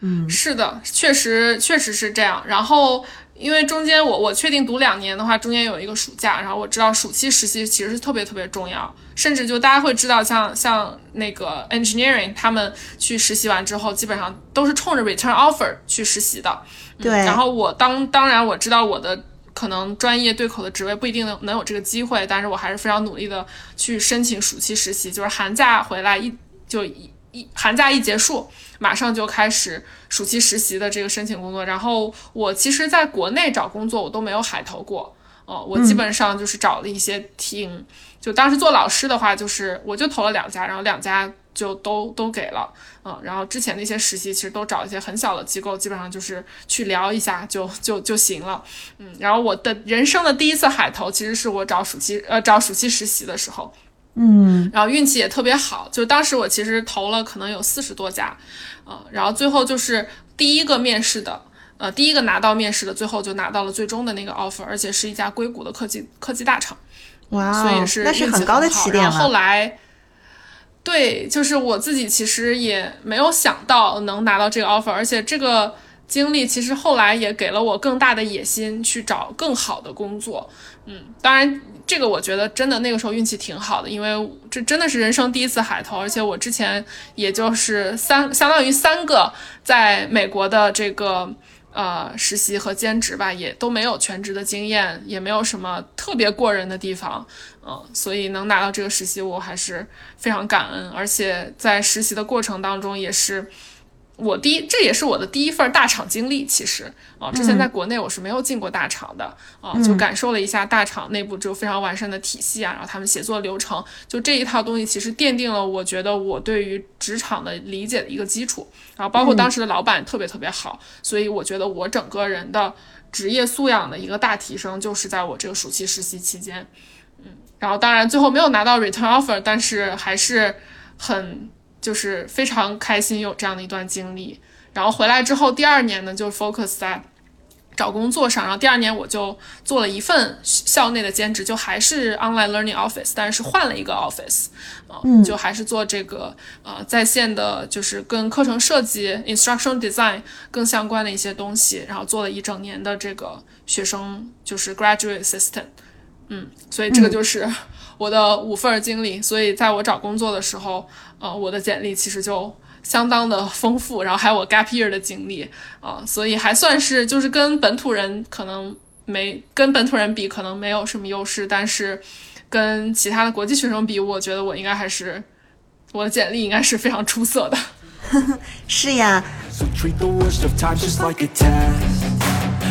Speaker 1: 嗯，是的，确实确实是这样。然后因为中间我我确定读两年的话，中间有一个暑假，然后我知道暑期实习其实是特别特别重要，甚至就大家会知道，像像那个 engineering 他们去实习完之后，基本上都是冲着 return offer 去实习的。
Speaker 2: 对。
Speaker 1: 然后我当当然我知道我的。可能专业对口的职位不一定能能有这个机会，但是我还是非常努力的去申请暑期实习，就是寒假回来一就一一寒假一结束，马上就开始暑期实习的这个申请工作。然后我其实在国内找工作我都没有海投过，哦，我基本上就是找了一些挺，就当时做老师的话，就是我就投了两家，然后两家。就都都给了，嗯，然后之前那些实习其实都找一些很小的机构，基本上就是去聊一下就就就行了，嗯，然后我的人生的第一次海投其实是我找暑期呃找暑期实习的时候，
Speaker 2: 嗯，
Speaker 1: 然后运气也特别好，就当时我其实投了可能有四十多家，嗯，然后最后就是第一个面试的，呃，第一个拿到面试的，最后就拿到了最终的那个 offer，而且是一家硅谷的科技科技大厂，
Speaker 2: 哇，
Speaker 1: 所以是
Speaker 2: 那是很高的起点
Speaker 1: 了。后来。对，就是我自己其实也没有想到能拿到这个 offer，而且这个经历其实后来也给了我更大的野心去找更好的工作。嗯，当然这个我觉得真的那个时候运气挺好的，因为这真的是人生第一次海投，而且我之前也就是三相当于三个在美国的这个。呃，实习和兼职吧，也都没有全职的经验，也没有什么特别过人的地方，嗯，所以能拿到这个实习，我还是非常感恩，而且在实习的过程当中也是。我第一，这也是我的第一份大厂经历。其实啊，之前在国内我是没有进过大厂的啊，就感受了一下大厂内部就非常完善的体系啊，然后他们写作流程，就这一套东西其实奠定了我觉得我对于职场的理解的一个基础。然后包括当时的老板特别特别好，所以我觉得我整个人的职业素养的一个大提升就是在我这个暑期实习期间。嗯，然后当然最后没有拿到 return offer，但是还是很。就是非常开心有这样的一段经历，然后回来之后，第二年呢就 focus 在找工作上，然后第二年我就做了一份校内的兼职，就还是 online learning office，但是换了一个 office，嗯，就还是做这个呃在线的，就是跟课程设计 instruction design 更相关的一些东西，然后做了一整年的这个学生就是 graduate assistant，嗯，所以这个就是我的五份经历，所以在我找工作的时候。呃，我的简历其实就相当的丰富，然后还有我 gap year 的经历啊，所以还算是就是跟本土人可能没跟本土人比，可能没有什么优势，但是跟其他的国际学生比，我觉得我应该还是我的简历应该是非常出色的。[laughs]
Speaker 2: 是呀。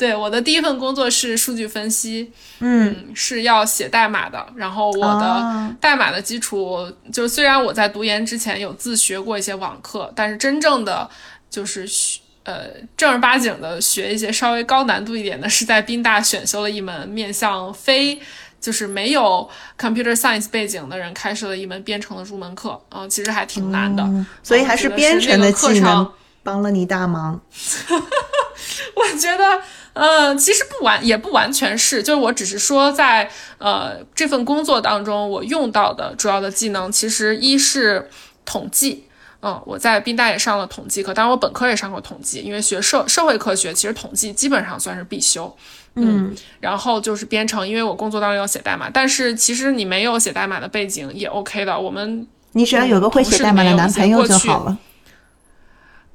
Speaker 1: 对，我的第一份工作是数据分析，嗯，是要写代码的。然后我的代码的基础，就虽然我在读研之前有自学过一些网课，但是真正的就是学呃正儿八经的学一些稍微高难度一点的，是在宾大选修了一门面向非就是没有 computer science 背景的人开设的一门编程的入门课，嗯，其实还挺难的。
Speaker 2: 所以还是编程的技能帮了你大忙。[laughs]
Speaker 1: 我觉得。呃，其实不完也不完全是，就是我只是说，在呃这份工作当中，我用到的主要的技能，其实一是统计，嗯，我在宾大也上了统计课，当然我本科也上过统计，因为学社社会科学，其实统计基本上算是必修，嗯，然后就是编程，因为我工作当中要写代码，但是其实你没有写代码的背景也 OK 的，我们
Speaker 2: 你只要有个会写代码的男朋友就好了。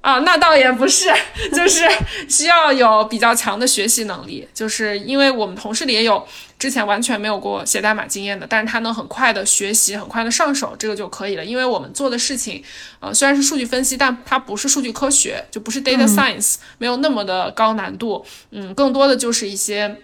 Speaker 1: 啊，那倒也不是，就是需要有比较强的学习能力，就是因为我们同事里也有之前完全没有过写代码经验的，但是他能很快的学习，很快的上手，这个就可以了。因为我们做的事情，呃，虽然是数据分析，但它不是数据科学，就不是 data science，没有那么的高难度，嗯，更多的就是一些。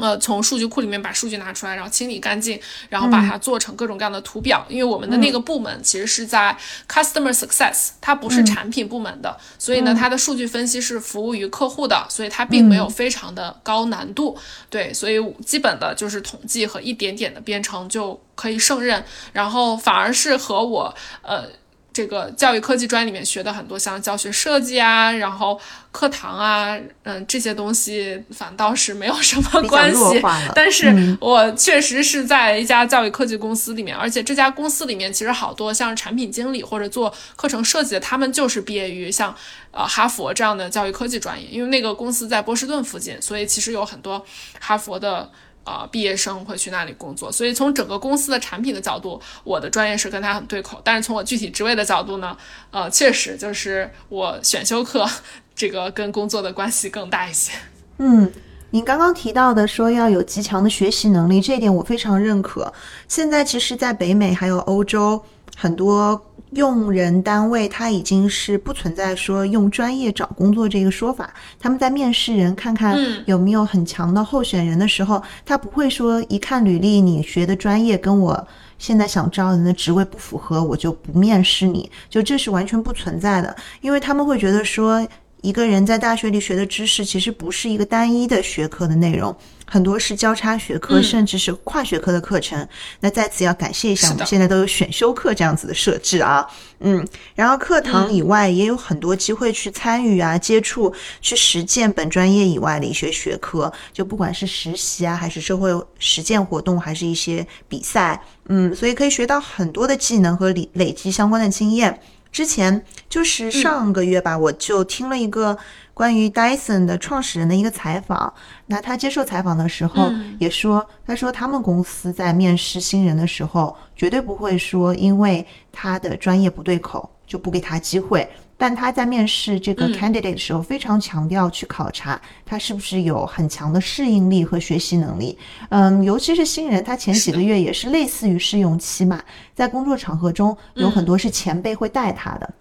Speaker 1: 呃，从数据库里面把数据拿出来，然后清理干净，然后把它做成各种各样的图表。因为我们的那个部门其实是在 customer success，它不是产品部门的，所以呢，它的数据分析是服务于客户的，所以它并没有非常的高难度。对，所以基本的就是统计和一点点的编程就可以胜任，然后反而是和我呃。这个教育科技专里面学的很多，像教学设计啊，然后课堂啊，嗯，这些东西反倒是没有什么关系。但是我确实是在一家教育科技公司里面，而且这家公司里面其实好多像产品经理或者做课程设计的，他们就是毕业于像呃哈佛这样的教育科技专业，因为那个公司在波士顿附近，所以其实有很多哈佛的。啊，毕业生会去那里工作，所以从整个公司的产品的角度，我的专业是跟他很对口。但是从我具体职位的角度呢，呃，确实就是我选修课这个跟工作的关系更大一些。
Speaker 2: 嗯，您刚刚提到的说要有极强的学习能力，这一点我非常认可。现在其实，在北美还有欧洲很多。用人单位他已经是不存在说用专业找工作这个说法，他们在面试人看看有没有很强的候选人的时候，他不会说一看履历你学的专业跟我现在想招人的职位不符合，我就不面试你，就这是完全不存在的，因为他们会觉得说。一个人在大学里学的知识，其实不是一个单一的学科的内容，很多是交叉学科，甚至是跨学科的课程。那在此要感谢一下，我们现在都有选修课这样子的设置啊，嗯，然后课堂以外也有很多机会去参与啊、接触、去实践本专业以外的一些学科，就不管是实习啊，还是社会实践活动，还是一些比赛，嗯，所以可以学到很多的技能和累累积相关的经验。之前就是上个月吧，我就听了一个关于 Dyson 的创始人的一个采访。那他接受采访的时候也说，他说他们公司在面试新人的时候，绝对不会说因为他的专业不对口就不给他机会。但他在面试这个 candidate 的时候，非常强调去考察他是不是有很强的适应力和学习能力。嗯，尤其是新人，他前几个月也是类似于试用期嘛，在工作场合中有很多是前辈会带他的，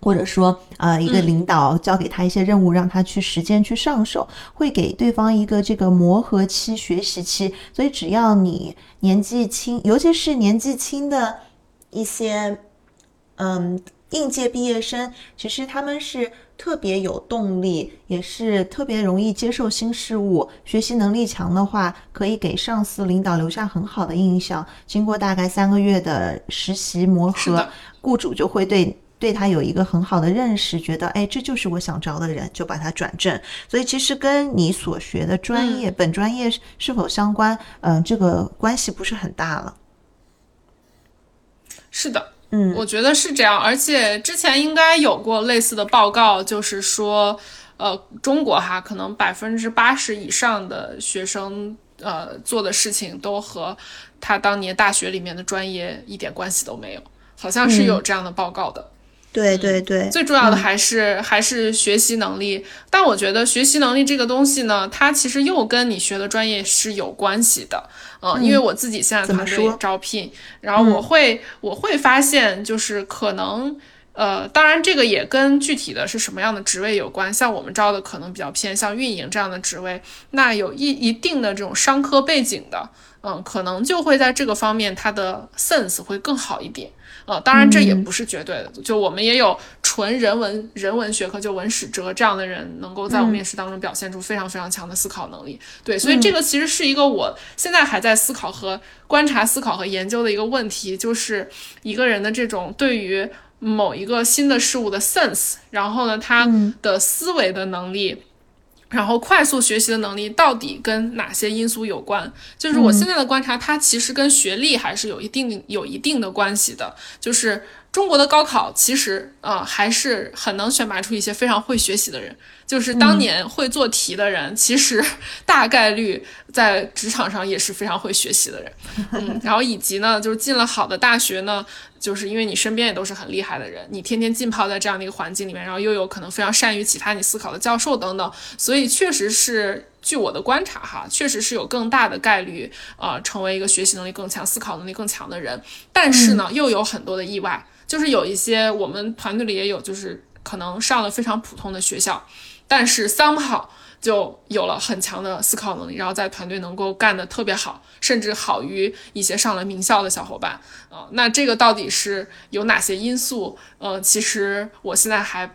Speaker 2: 或者说呃一个领导交给他一些任务，让他去实践去上手，会给对方一个这个磨合期、学习期。所以只要你年纪轻，尤其是年纪轻的一些，嗯。应届毕业生其实他们是特别有动力，也是特别容易接受新事物，学习能力强的话，可以给上司领导留下很好的印象。经过大概三个月的实习磨合，雇主就会对对他有一个很好的认识，觉得哎，这就是我想招的人，就把他转正。所以其实跟你所学的专业本专业是否相关，嗯，这个关系不是很大了。
Speaker 1: 是的。嗯，我觉得是这样，而且之前应该有过类似的报告，就是说，呃，中国哈可能百分之八十以上的学生，呃，做的事情都和他当年大学里面的专业一点关系都没有，好像是有这样的报告的。
Speaker 2: 对对对，
Speaker 1: 最重要的还是还是学习能力。但我觉得学习能力这个东西呢，它其实又跟你学的专业是有关系的。嗯，因为我自己现在团队招聘，然后我会我会发现，就是可能呃，当然这个也跟具体的是什么样的职位有关。像我们招的可能比较偏向运营这样的职位，那有一一定的这种商科背景的，嗯，可能就会在这个方面它的 sense 会更好一点。呃，当然这也不是绝对的，就我们也有纯人文人文学科，就文史哲这样的人，能够在我面试当中表现出非常非常强的思考能力。对，所以这个其实是一个我现在还在思考和观察、思考和研究的一个问题，就是一个人的这种对于某一个新的事物的 sense，然后呢，他的思维的能力。然后快速学习的能力到底跟哪些因素有关？就是我现在的观察，它其实跟学历还是有一定有一定的关系的。就是中国的高考其实啊，还是很能选拔出一些非常会学习的人。就是当年会做题的人，其实大概率在职场上也是非常会学习的人。嗯，[laughs] 然后以及呢，就是进了好的大学呢，就是因为你身边也都是很厉害的人，你天天浸泡在这样的一个环境里面，然后又有可能非常善于启发你思考的教授等等，所以确实是据我的观察哈，确实是有更大的概率啊，成为一个学习能力更强、思考能力更强的人。但是呢，又有很多的意外，就是有一些我们团队里也有，就是可能上了非常普通的学校。但是 somehow 就有了很强的思考能力，然后在团队能够干得特别好，甚至好于一些上了名校的小伙伴啊。那这个到底是有哪些因素？呃，其实我现在还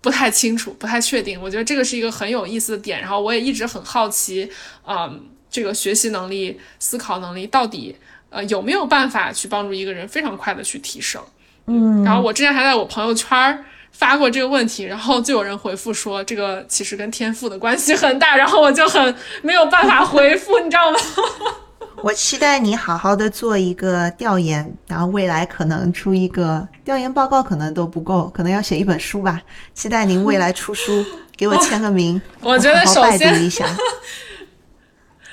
Speaker 1: 不太清楚，不太确定。我觉得这个是一个很有意思的点，然后我也一直很好奇，嗯，这个学习能力、思考能力到底呃有没有办法去帮助一个人非常快的去提升？
Speaker 2: 嗯，
Speaker 1: 然后我之前还在我朋友圈儿。发过这个问题，然后就有人回复说，这个其实跟天赋的关系很大，然后我就很没有办法回复，你知道吗？[laughs]
Speaker 2: 我期待你好好的做一个调研，然后未来可能出一个调研报告，可能都不够，可能要写一本书吧。期待您未来出书，给我签个名，[laughs]
Speaker 1: 我觉得首先
Speaker 2: 一下。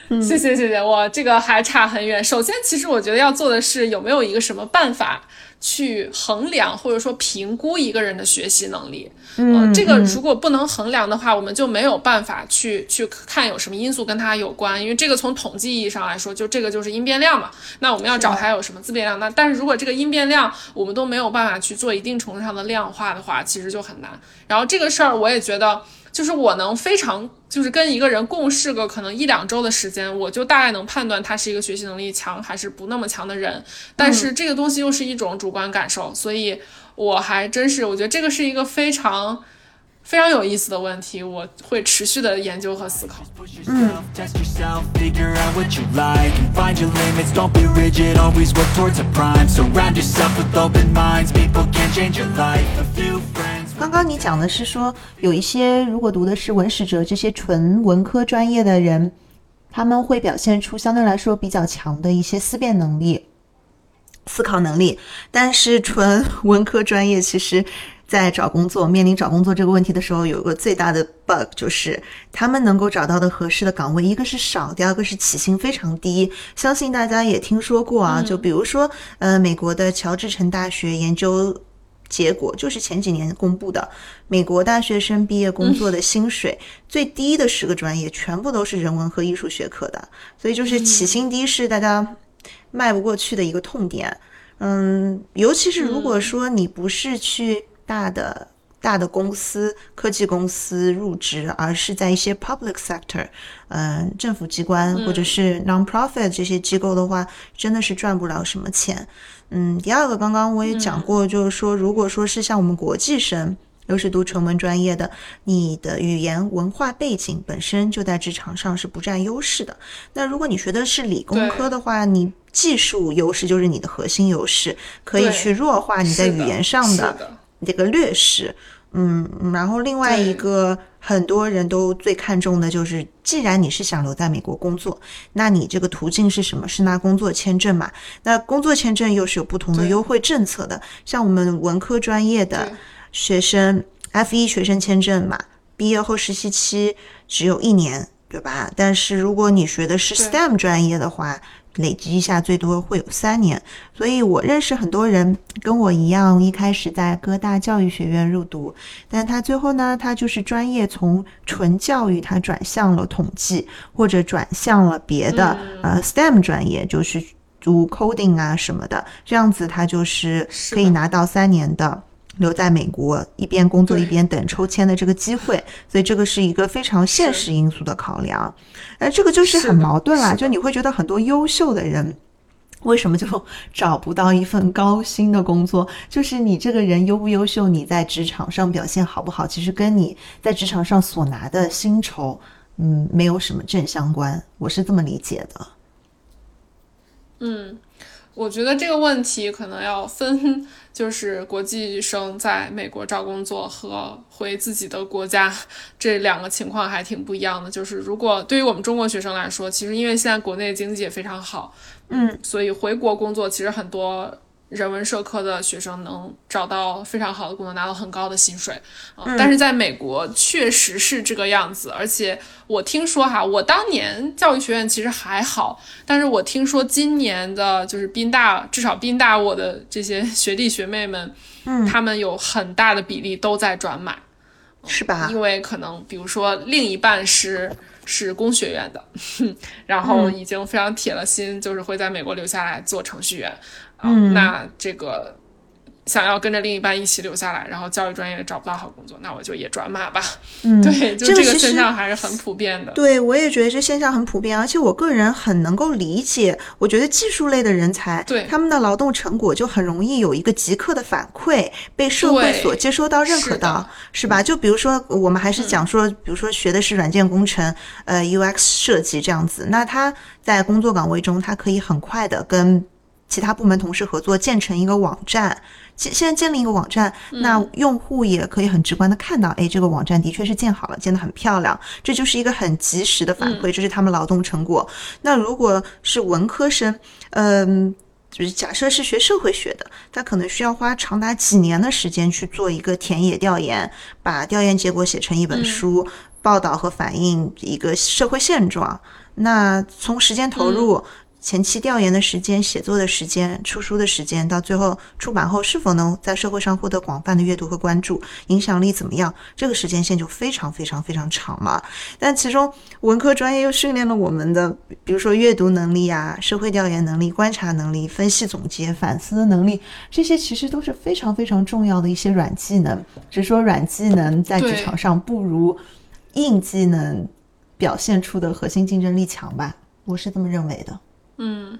Speaker 2: [laughs]
Speaker 1: 谢谢谢谢，我这个还差很远。首先，其实我觉得要做的是有没有一个什么办法。去衡量或者说评估一个人的学习能力，
Speaker 2: 嗯，
Speaker 1: 这个如果不能衡量的话，我们就没有办法去去看有什么因素跟它有关，因为这个从统计意义上来说，就这个就是因变量嘛。那我们要找它有什么自变量，那但是如果这个因变量我们都没有办法去做一定程度上的量化的话，其实就很难。然后这个事儿我也觉得。就是我能非常就是跟一个人共事个可能一两周的时间，我就大概能判断他是一个学习能力强还是不那么强的人。但是这个东西又是一种主观感受，所以我还真是我觉得这个是一个非常。非常有意思的问题，我会持续的研究和思考。
Speaker 2: 嗯。刚刚你讲的是说，有一些如果读的是文史哲这些纯文科专业的人，他们会表现出相对来说比较强的一些思辨能力、思考能力，但是纯文科专业其实。在找工作，面临找工作这个问题的时候，有一个最大的 bug，就是他们能够找到的合适的岗位，一个是少，第二个是起薪非常低。相信大家也听说过啊，就比如说，呃，美国的乔治城大学研究结果，就是前几年公布的，美国大学生毕业工作的薪水最低的十个专业，全部都是人文和艺术学科的，所以就是起薪低是大家迈不过去的一个痛点。嗯，尤其是如果说你不是去。大的大的公司、科技公司入职，而是在一些 public sector，嗯，政府机关或者是 non-profit 这些机构的话，真的是赚不了什么钱。嗯，第二个，刚刚我也讲过，就是说，如果说是像我们国际生，又是读纯文专业的，你的语言文化背景本身就在职场上是不占优势的。那如果你学的是理工科的话，你技术优势就是你的核心优势，可以去弱化你在语言上的。这个劣势，嗯，然后另外一个很多人都最看重的就是，既然你是想留在美国工作，那你这个途径是什么？是拿工作签证嘛？那工作签证又是有不同的优惠政策的。像我们文科专业的学生，F 一学生签证嘛，毕业后实习期只有一年，对吧？但是如果你学的是 STEM 专业的话，累积一下最多会有三年，所以我认识很多人跟我一样，一开始在哥大教育学院入读，但他最后呢，他就是专业从纯教育，他转向了统计，或者转向了别的呃 STEM 专业，就是读 coding 啊什么的，这样子他就是可以拿到三年的留在美国一边工作一边等抽签的这个机会，所以这个是一个非常现实因素的考量。哎，这个就是很矛盾啦，就你会觉得很多优秀的人。为什么就找不到一份高薪的工作？就是你这个人优不优秀，你在职场上表现好不好，其实跟你在职场上所拿的薪酬，嗯，没有什么正相关。我是这么理解的。
Speaker 1: 嗯，我觉得这个问题可能要分，就是国际生在美国找工作和回自己的国家这两个情况还挺不一样的。就是如果对于我们中国学生来说，其实因为现在国内经济也非常好。嗯，所以回国工作其实很多人文社科的学生能找到非常好的工作，拿到很高的薪水啊。但是在美国确实是这个样子，而且我听说哈，我当年教育学院其实还好，但是我听说今年的就是宾大，至少宾大我的这些学弟学妹们，嗯，他们有很大的比例都在转码，
Speaker 2: 是吧？
Speaker 1: 因为可能比如说另一半是。是工学院的，[laughs] 然后已经非常铁了心，就是会在美国留下来做程序员。嗯，那这个。想要跟着另一半一起留下来，然后教育专业找不到好工作，那我就也转码吧。嗯，对，[laughs] 就这个现象还是很普遍的。
Speaker 2: 对，我也觉得这现象很普遍，而且我个人很能够理解。我觉得技术类的人才，
Speaker 1: 对
Speaker 2: 他们的劳动成果就很容易有一个即刻的反馈，被社会所接收到、认可到，是吧？就比如说，我们还是讲说，比如说学的是软件工程，呃，UX 设计这样子，那他在工作岗位中，他可以很快的跟其他部门同事合作，建成一个网站。现现在建立一个网站，那用户也可以很直观的看到，哎，这个网站的确是建好了，建得很漂亮，这就是一个很及时的反馈，这是他们劳动成果。那如果是文科生，嗯，就是假设是学社会学的，他可能需要花长达几年的时间去做一个田野调研，把调研结果写成一本书，报道和反映一个社会现状。那从时间投入。前期调研的时间、写作的时间、出书的时间，到最后出版后是否能在社会上获得广泛的阅读和关注，影响力怎么样？这个时间线就非常非常非常长了。但其中文科专业又训练了我们的，比如说阅读能力啊、社会调研能力、观察能力、分析总结、反思的能力，这些其实都是非常非常重要的一些软技能。只是说软技能在职场上不如硬技能表现出的核心竞争力强吧？我是这么认为的。
Speaker 1: 嗯，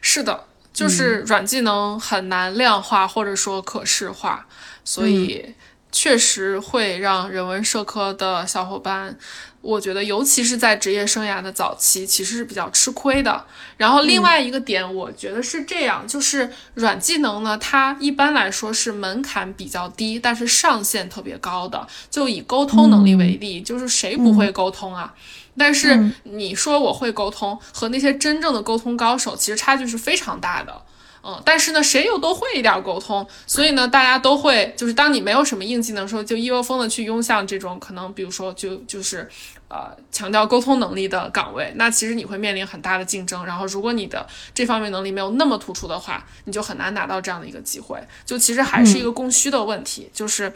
Speaker 1: 是的，就是软技能很难量化或者说可视化，所以确实会让人文社科的小伙伴，我觉得尤其是在职业生涯的早期，其实是比较吃亏的。然后另外一个点，我觉得是这样，就是软技能呢，它一般来说是门槛比较低，但是上限特别高的。就以沟通能力为例，就是谁不会沟通啊？但是你说我会沟通，和那些真正的沟通高手其实差距是非常大的，嗯，但是呢，谁又都会一点沟通，所以呢，大家都会，就是当你没有什么硬技能的时候，就一窝蜂的去拥向这种可能，比如说就就是呃强调沟通能力的岗位，那其实你会面临很大的竞争。然后如果你的这方面能力没有那么突出的话，你就很难拿到这样的一个机会。就其实还是一个供需的问题，就是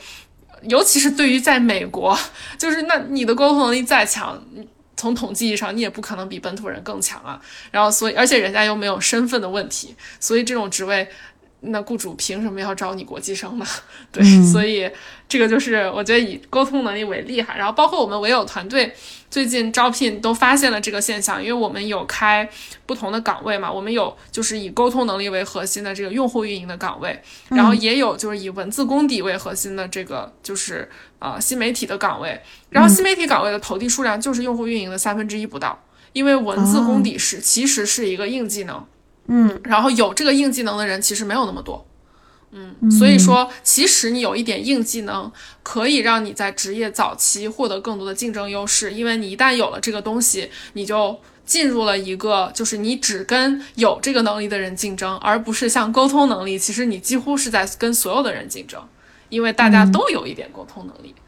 Speaker 1: 尤其是对于在美国，就是那你的沟通能力再强，从统计意义上，你也不可能比本土人更强啊。然后，所以，而且人家又没有身份的问题，所以这种职位，那雇主凭什么要招你国际生呢？[laughs] 对，所以这个就是我觉得以沟通能力为例哈。然后，包括我们唯有团队最近招聘都发现了这个现象，因为我们有开不同的岗位嘛，我们有就是以沟通能力为核心的这个用户运营的岗位，然后也有就是以文字功底为核心的这个就是。呃，新媒体的岗位，然后新媒体岗位的投递数量就是用户运营的三分之一不到，因为文字功底是其实是一个硬技能，
Speaker 2: 嗯，
Speaker 1: 然后有这个硬技能的人其实没有那么多，嗯，所以说其实你有一点硬技能，可以让你在职业早期获得更多的竞争优势，因为你一旦有了这个东西，你就进入了一个就是你只跟有这个能力的人竞争，而不是像沟通能力，其实你几乎是在跟所有的人竞争。因为大家都有一点沟通能力，
Speaker 2: 嗯，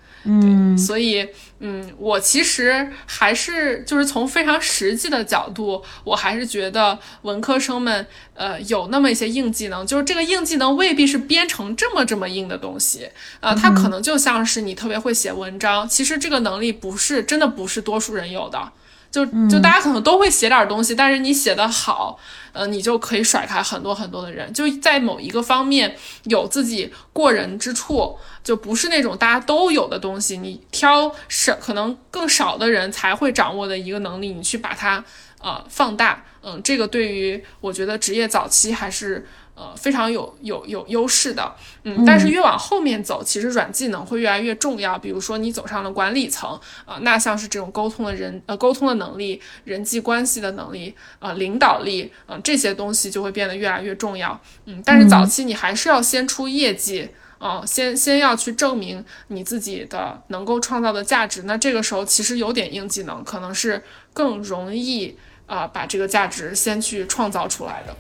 Speaker 1: 所以，嗯，我其实还是就是从非常实际的角度，我还是觉得文科生们，呃，有那么一些硬技能，就是这个硬技能未必是编程这么这么硬的东西，呃，它可能就像是你特别会写文章，其实这个能力不是真的不是多数人有的。就就大家可能都会写点东西，但是你写的好，呃，你就可以甩开很多很多的人，就在某一个方面有自己过人之处，就不是那种大家都有的东西，你挑少可能更少的人才会掌握的一个能力，你去把它呃放大，嗯，这个对于我觉得职业早期还是。呃，非常有有有优势的，嗯，但是越往后面走，其实软技能会越来越重要。比如说你走上了管理层，啊，那像是这种沟通的人，呃，沟通的能力、人际关系的能力，呃，领导力，嗯，这些东西就会变得越来越重要。嗯，但是早期你还是要先出业绩，啊，先先要去证明你自己的能够创造的价值。那这个时候其实有点硬技能，可能是更容易啊把这个价值先去创造出来的。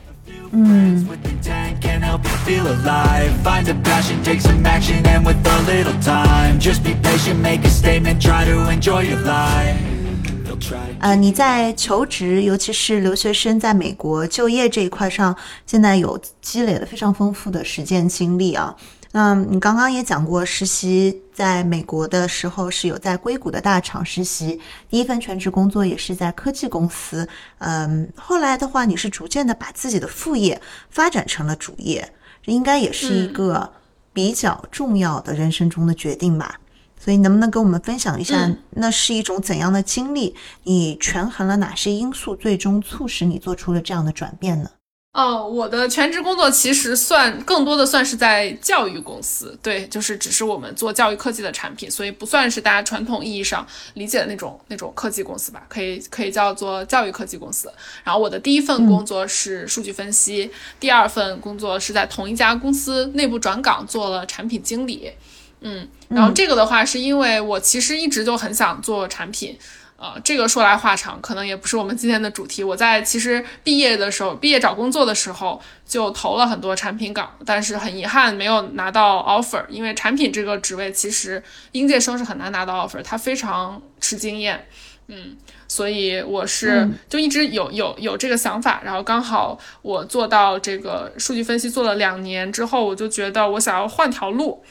Speaker 2: 嗯。呃，你在求职，尤其是留学生在美国就业这一块上，现在有积累了非常丰富的实践经历啊。那你刚刚也讲过，实习在美国的时候是有在硅谷的大厂实习，第一份全职工作也是在科技公司。嗯，后来的话，你是逐渐的把自己的副业发展成了主业，这应该也是一个比较重要的人生中的决定吧？所以，能不能跟我们分享一下，那是一种怎样的经历？你权衡了哪些因素，最终促使你做出了这样的转变呢？
Speaker 1: 哦，我的全职工作其实算更多的算是在教育公司，对，就是只是我们做教育科技的产品，所以不算是大家传统意义上理解的那种那种科技公司吧，可以可以叫做教育科技公司。然后我的第一份工作是数据分析，第二份工作是在同一家公司内部转岗做了产品经理，嗯，然后这个的话是因为我其实一直就很想做产品。呃，这个说来话长，可能也不是我们今天的主题。我在其实毕业的时候，毕业找工作的时候就投了很多产品岗，但是很遗憾没有拿到 offer，因为产品这个职位其实应届生是很难拿到 offer，他非常吃经验。嗯，所以我是就一直有有有这个想法，然后刚好我做到这个数据分析做了两年之后，我就觉得我想要换条路，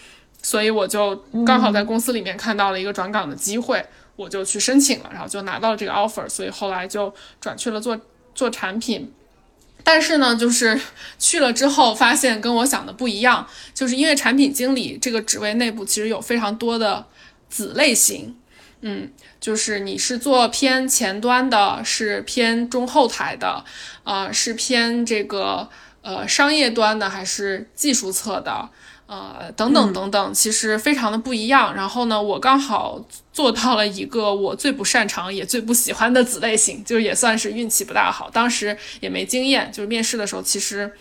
Speaker 1: 所以我就刚好在公司里面看到了一个转岗的机会。我就去申请了，然后就拿到了这个 offer，所以后来就转去了做做产品。但是呢，就是 [laughs] 去了之后发现跟我想的不一样，就是因为产品经理这个职位内部其实有非常多的子类型，嗯，就是你是做偏前端的，是偏中后台的，啊，是偏这个呃商业端的，还是技术侧的？呃，等等等等，其实非常的不一样。然后呢，我刚好做到了一个我最不擅长也最不喜欢的子类型，就也算是运气不大好。当时也没经验，就是面试的时候，其实，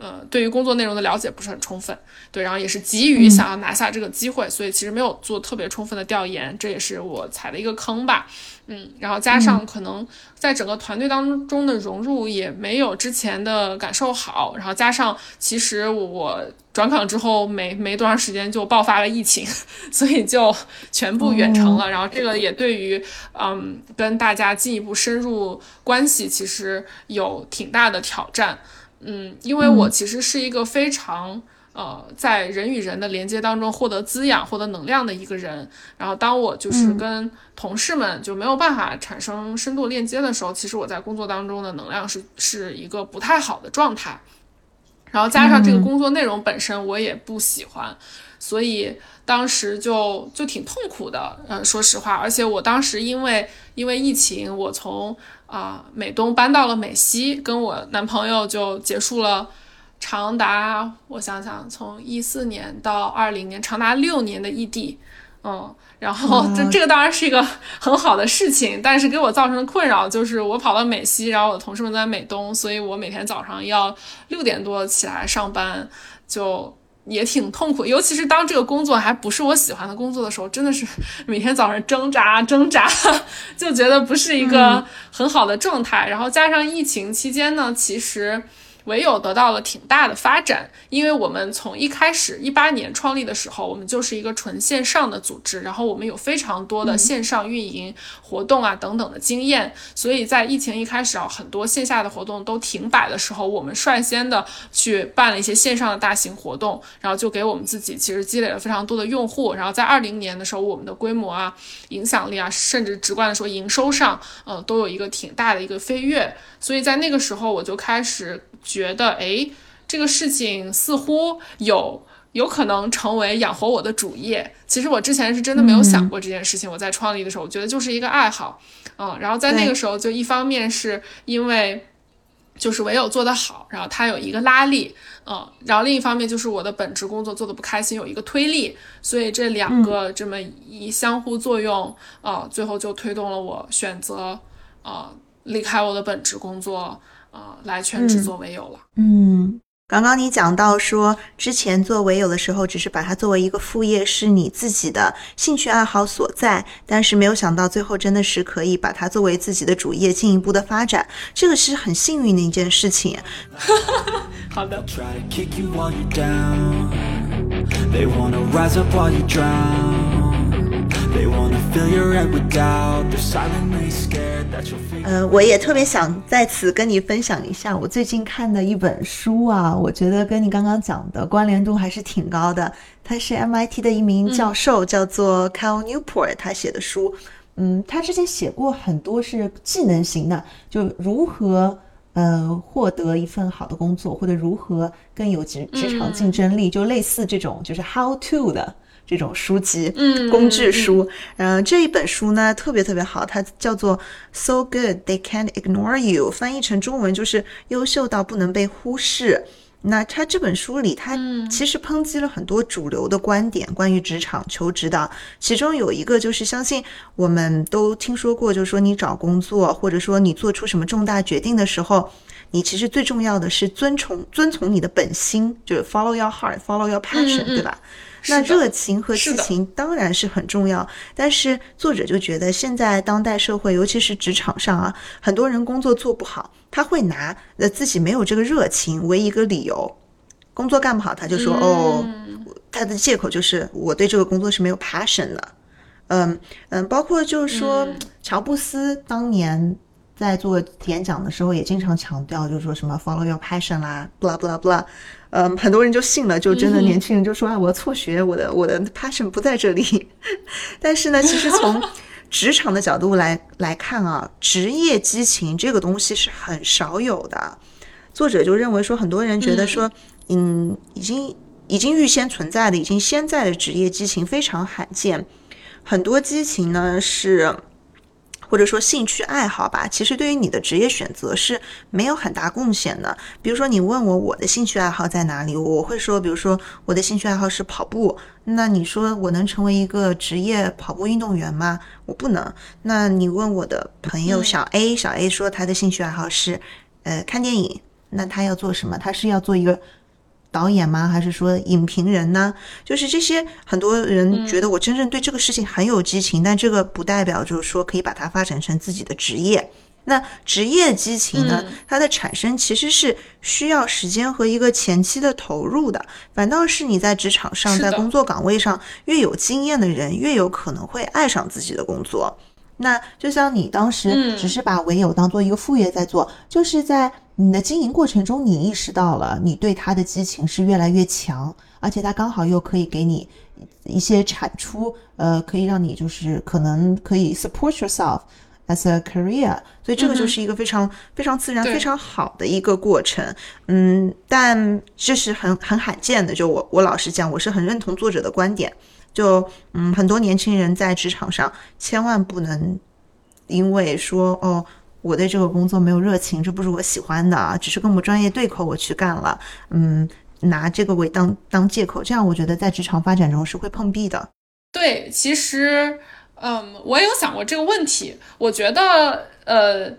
Speaker 1: 呃，对于工作内容的了解不是很充分。对，然后也是急于想要拿下这个机会，所以其实没有做特别充分的调研，这也是我踩的一个坑吧。嗯，然后加上可能在整个团队当中的融入也没有之前的感受好，然后加上其实我转岗之后没没多长时间就爆发了疫情，[laughs] 所以就全部远程了。然后这个也对于嗯跟大家进一步深入关系其实有挺大的挑战。嗯，因为我其实是一个非常。呃，在人与人的连接当中获得滋养、获得能量的一个人。然后，当我就是跟同事们就没有办法产生深度链接的时候，其实我在工作当中的能量是是一个不太好的状态。然后加上这个工作内容本身我也不喜欢，所以当时就就挺痛苦的。嗯，说实话，而且我当时因为因为疫情，我从啊美东搬到了美西，跟我男朋友就结束了。长达我想想，从一四年到二零年，长达六年的异地，嗯，然后这这个当然是一个很好的事情，但是给我造成的困扰就是我跑到美西，然后我的同事们在美东，所以我每天早上要六点多起来上班，就也挺痛苦。尤其是当这个工作还不是我喜欢的工作的时候，真的是每天早上挣扎 [laughs] 挣扎，就觉得不是一个很好的状态。然后加上疫情期间呢，其实。唯有得到了挺大的发展，因为我们从一开始一八年创立的时候，我们就是一个纯线上的组织，然后我们有非常多的线上运营活动啊等等的经验，所以在疫情一开始啊，很多线下的活动都停摆的时候，我们率先的去办了一些线上的大型活动，然后就给我们自己其实积累了非常多的用户，然后在二零年的时候，我们的规模啊、影响力啊，甚至直观的说营收上，呃，都有一个挺大的一个飞跃，所以在那个时候我就开始。觉得哎，这个事情似乎有有可能成为养活我的主业。其实我之前是真的没有想过这件事情。我在创立的时候，我觉得就是一个爱好，嗯。然后在那个时候，就一方面是因为就是唯有做得好，然后它有一个拉力，嗯。然后另一方面就是我的本职工作做的不开心，有一个推力。所以这两个这么一相互作用，呃，最后就推动了我选择呃离开我的本职工作。啊，来全职做唯友了。
Speaker 2: 嗯，刚刚你讲到说，之前做唯友的时候，只是把它作为一个副业，是你自己的兴趣爱好所在，但是没有想到最后真的是可以把它作为自己的主业，进一步的发展，这个是很幸运的一件事情。[laughs]
Speaker 1: 好的。
Speaker 2: 呃，我也特别想在此跟你分享一下我最近看的一本书啊，我觉得跟你刚刚讲的关联度还是挺高的。他是 MIT 的一名教授，叫做 Cal Newport，他写的书。嗯，他之前写过很多是技能型的，就如何呃获得一份好的工作，或者如何更有职职场竞争力，就类似这种就是 How to 的。这种书籍，嗯，工具书，嗯，这一本书呢特别特别好，它叫做 So Good They Can't Ignore You，翻译成中文就是优秀到不能被忽视。那它这本书里，它其实抨击了很多主流的观点，关于职场求职的，其中有一个就是相信我们都听说过，就是说你找工作，或者说你做出什么重大决定的时候，你其实最重要的是遵从遵从你的本心，就是 follow your heart，follow your passion，对吧？那热情和激情当然是很重要，但是作者就觉得现在当代社会，尤其是职场上啊，很多人工作做不好，他会拿呃自己没有这个热情为一个理由，工作干不好，他就说哦，他的借口就是我对这个工作是没有 passion 的，嗯嗯，包括就是说乔布斯当年在做演讲的时候也经常强调，就是说什么 follow your passion 啦，blah blah blah。嗯，很多人就信了，就真的年轻人就说啊，我要辍学，我的我的 passion 不在这里。[laughs] 但是呢，其实从 [laughs] 职场的角度来来看啊，职业激情这个东西是很少有的。作者就认为说，很多人觉得说，嗯，已经已经预先存在的、已经现在的职业激情非常罕见。很多激情呢是。或者说兴趣爱好吧，其实对于你的职业选择是没有很大贡献的。比如说，你问我我的兴趣爱好在哪里，我会说，比如说我的兴趣爱好是跑步。那你说我能成为一个职业跑步运动员吗？我不能。那你问我的朋友小 A，小 A 说他的兴趣爱好是，呃，看电影。那他要做什么？他是要做一个。导演吗？还是说影评人呢？就是这些，很多人觉得我真正对这个事情很有激情，但这个不代表就是说可以把它发展成自己的职业。那职业激情呢？它的产生其实是需要时间和一个前期的投入的。反倒是你在职场上，在工作岗位上越有经验的人，越有可能会爱上自己的工作。那就像你当时只是把唯有当做一个副业在做，就是在。你的经营过程中，你意识到了你对他的激情是越来越强，而且他刚好又可以给你一些产出，呃，可以让你就是可能可以 support yourself as a career，所以这个就是一个非常非常自然、非常好的一个过程。嗯，但这是很很罕见的。就我我老实讲，我是很认同作者的观点。就嗯，很多年轻人在职场上千万不能因为说哦。我对这个工作没有热情，这不是我喜欢的，只是跟我专业对口，我去干了。嗯，拿这个为当当借口，这样我觉得在职场发展中是会碰壁的。
Speaker 1: 对，其实，嗯，我也有想过这个问题。我觉得，呃，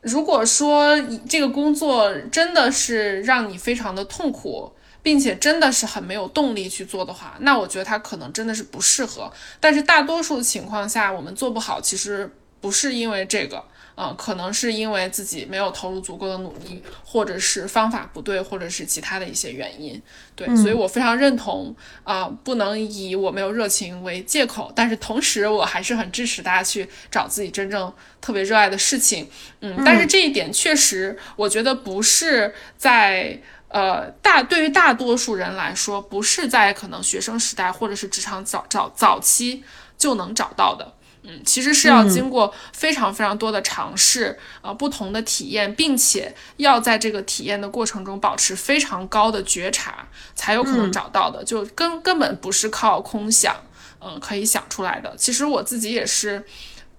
Speaker 1: 如果说这个工作真的是让你非常的痛苦，并且真的是很没有动力去做的话，那我觉得它可能真的是不适合。但是大多数情况下，我们做不好，其实不是因为这个。嗯，可能是因为自己没有投入足够的努力，或者是方法不对，或者是其他的一些原因。对，所以我非常认同啊，不能以我没有热情为借口。但是同时，我还是很支持大家去找自己真正特别热爱的事情。嗯，但是这一点确实，我觉得不是在呃大对于大多数人来说，不是在可能学生时代或者是职场早早早期就能找到的。嗯，其实是要经过非常非常多的尝试，呃，不同的体验，并且要在这个体验的过程中保持非常高的觉察，才有可能找到的。就根根本不是靠空想，嗯，可以想出来的。其实我自己也是，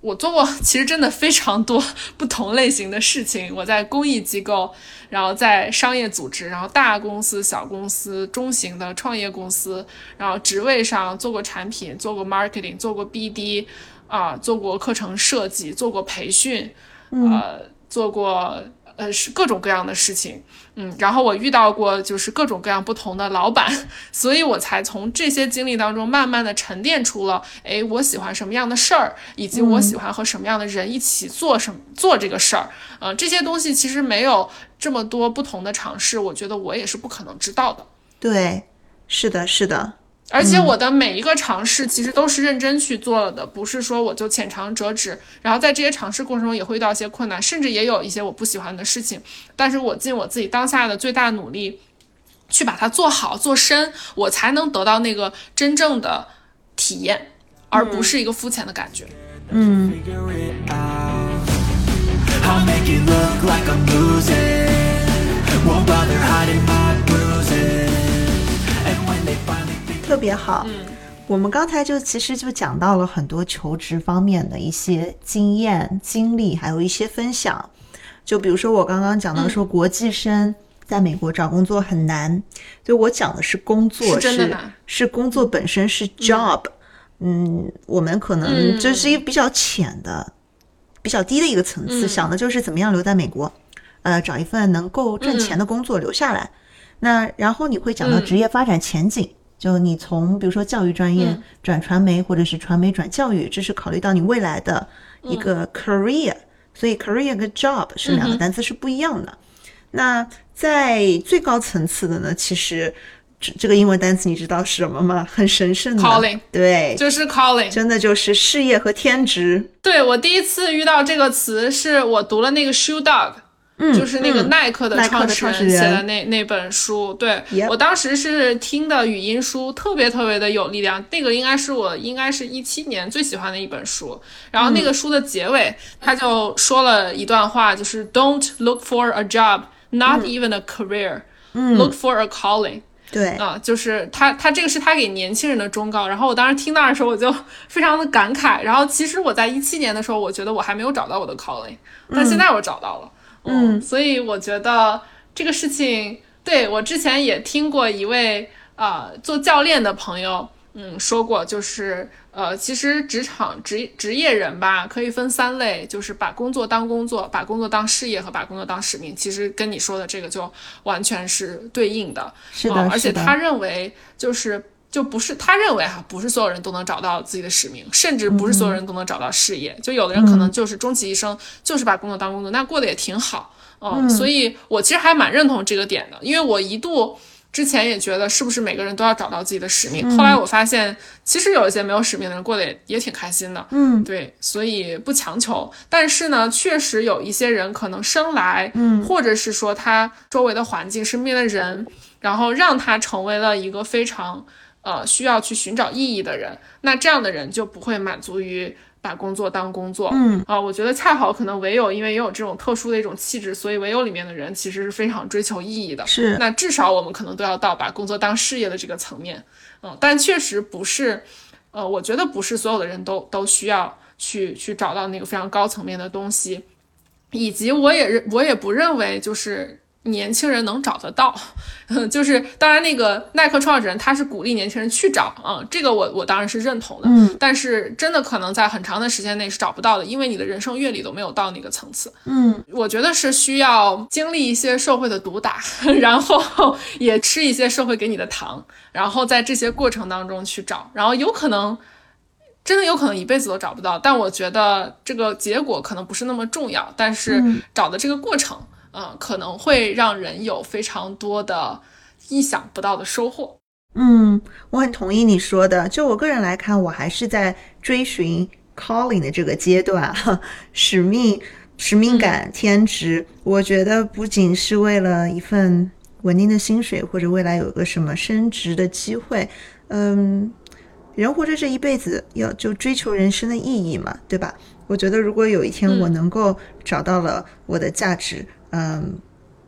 Speaker 1: 我做过，其实真的非常多不同类型的事情。我在公益机构，然后在商业组织，然后大公司、小公司、中型的创业公司，然后职位上做过产品，做过 marketing，做过 BD。啊，做过课程设计，做过培训，呃，做过呃是各种各样的事情，嗯，然后我遇到过就是各种各样不同的老板，[laughs] 所以我才从这些经历当中慢慢的沉淀出了，哎，我喜欢什么样的事儿，以及我喜欢和什么样的人一起做什么做这个事儿，呃，这些东西其实没有这么多不同的尝试，我觉得我也是不可能知道的。
Speaker 2: 对，是的，是的。
Speaker 1: 而且我的每一个尝试其实都是认真去做了的，不是说我就浅尝辄止。然后在这些尝试过程中也会遇到一些困难，甚至也有一些我不喜欢的事情。但是我尽我自己当下的最大努力，去把它做好做深，我才能得到那个真正的体验，而不是一个肤浅的感觉。
Speaker 2: 嗯。特别好，
Speaker 1: 嗯，
Speaker 2: 我们刚才就其实就讲到了很多求职方面的一些经验、经历，还有一些分享。就比如说我刚刚讲到说，国际生在美国找工作很难，就我讲的是工作，是是工作本身是 job，嗯，我们可能这是一个比较浅的、比较低的一个层次，想的就是怎么样留在美国，呃，找一份能够挣钱的工作留下来。那然后你会讲到职业发展前景。就你从比如说教育专业转传媒，或者是传媒转教育，这是考虑到你未来的一个 career，所以 career 跟 job 是两个单词是不一样的。那在最高层次的呢，其实这这个英文单词你知道是什么吗？很神圣的
Speaker 1: ，calling，
Speaker 2: 对，
Speaker 1: 就是 calling，
Speaker 2: 真的就是事业和天职。
Speaker 1: 对我第一次遇到这个词，是我读了那个 shoe dog。就是那个耐克的创始人写的那那本书，对我当时是听的语音书，特别特别的有力量。那个应该是我应该是一七年最喜欢的一本书。然后那个书的结尾，他就说了一段话，就是 Don't look for a job, not even a career, look for a calling。
Speaker 2: 对
Speaker 1: 啊，就是他他这个是他给年轻人的忠告。然后我当时听到的时候，我就 [laughs] 非常的感慨。然后其实我在一七年的时候，我觉得我还没有找到我的 calling，但现在我找到了。嗯，所以我觉得这个事情，对我之前也听过一位啊做教练的朋友，嗯说过，就是呃，其实职场职职业人吧，可以分三类，就是把工作当工作，把工作当事业和把工作当使命。其实跟你说的这个就完全是对应的，
Speaker 2: 是的，
Speaker 1: 而且他认为就是。就不是他认为哈，不是所有人都能找到自己的使命，甚至不是所有人都能找到事业。就有的人可能就是终其一生就是把工作当工作，那过得也挺好。嗯，所以我其实还蛮认同这个点的，因为我一度之前也觉得是不是每个人都要找到自己的使命。后来我发现，其实有一些没有使命的人过得也也挺开心的。
Speaker 2: 嗯，
Speaker 1: 对，所以不强求。但是呢，确实有一些人可能生来，嗯，或者是说他周围的环境、身边的人，然后让他成为了一个非常。呃，需要去寻找意义的人，那这样的人就不会满足于把工作当工作。
Speaker 2: 嗯
Speaker 1: 啊，我觉得恰好可能唯有因为也有这种特殊的一种气质，所以唯有里面的人其实是非常追求意义的。
Speaker 2: 是，
Speaker 1: 那至少我们可能都要到把工作当事业的这个层面。嗯，但确实不是，呃，我觉得不是所有的人都都需要去去找到那个非常高层面的东西，以及我也认我也不认为就是。年轻人能找得到，[laughs] 就是当然那个耐克创始人他是鼓励年轻人去找啊，这个我我当然是认同的。
Speaker 2: 嗯，
Speaker 1: 但是真的可能在很长的时间内是找不到的，因为你的人生阅历都没有到那个层次。
Speaker 2: 嗯，
Speaker 1: 我觉得是需要经历一些社会的毒打，[laughs] 然后也吃一些社会给你的糖，然后在这些过程当中去找，然后有可能真的有可能一辈子都找不到。但我觉得这个结果可能不是那么重要，但是找的这个过程，嗯，可能会让人有非常多的意想不到的收获。
Speaker 2: 嗯，我很同意你说的。就我个人来看，我还是在追寻 calling 的这个阶段，使命、使命感、天职。我觉得不仅是为了一份稳定的薪水，或者未来有个什么升职的机会。嗯，人活着这一辈子，要就追求人生的意义嘛，对吧？我觉得如果有一天我能够找到了我的价值，嗯，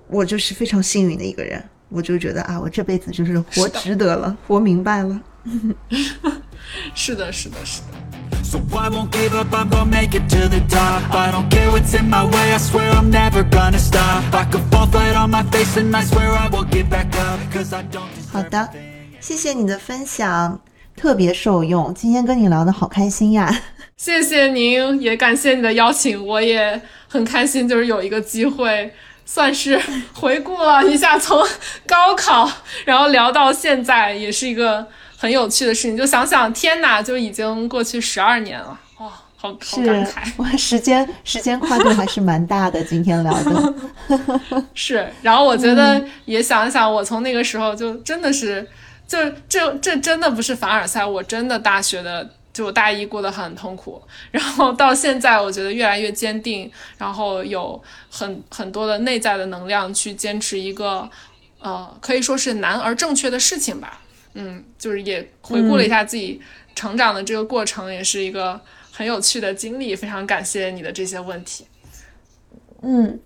Speaker 2: 我就是非常幸运的一个人。我就觉得啊，我这辈子就是活值得了，活明白了。[laughs]
Speaker 1: 是的，是的，是的。
Speaker 2: 好的，谢谢你的分享，特别受用。今天跟你聊的好开心呀！
Speaker 1: 谢谢您，也感谢你的邀请，我也很开心，就是有一个机会。算是回顾了一下，从高考然后聊到现在，也是一个很有趣的事情。就想想，天哪，就已经过去十二年了，哇，好好感慨。
Speaker 2: 哇，时间时间跨度还是蛮大的。今天聊的 [laughs]
Speaker 1: 是，然后我觉得也想一想，我从那个时候就真的是，就这这真的不是凡尔赛，我真的大学的。就大一过得很痛苦，然后到现在我觉得越来越坚定，然后有很很多的内在的能量去坚持一个，呃，可以说是难而正确的事情吧。嗯，就是也回顾了一下自己成长的这个过程，也是一个很有趣的经历。非常感谢你的这些问题。
Speaker 2: 嗯。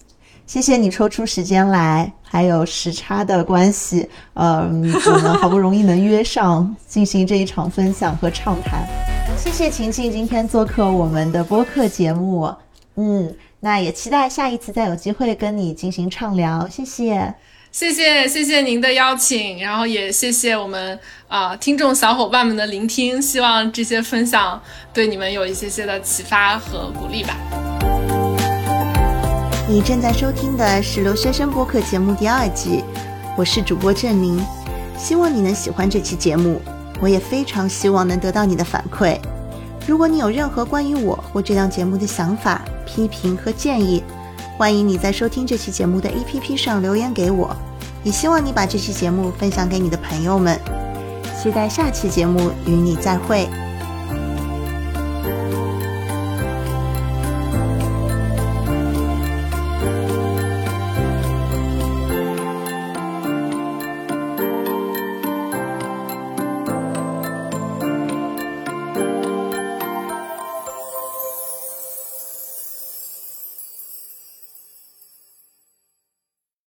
Speaker 2: 谢谢你抽出时间来，还有时差的关系，嗯，我们好不容易能约上进行这一场分享和畅谈。谢谢晴晴今天做客我们的播客节目，嗯，那也期待下一次再有机会跟你进行畅聊。谢谢，
Speaker 1: 谢谢，谢谢您的邀请，然后也谢谢我们啊听众小伙伴们的聆听，希望这些分享对你们有一些些的启发和鼓励吧。
Speaker 2: 你正在收听的是留学生播客节目第二季，我是主播郑宁，希望你能喜欢这期节目，我也非常希望能得到你的反馈。如果你有任何关于我或这档节目的想法、批评和建议，欢迎你在收听这期节目的 APP 上留言给我。也希望你把这期节目分享给你的朋友们。期待下期节目与你再会。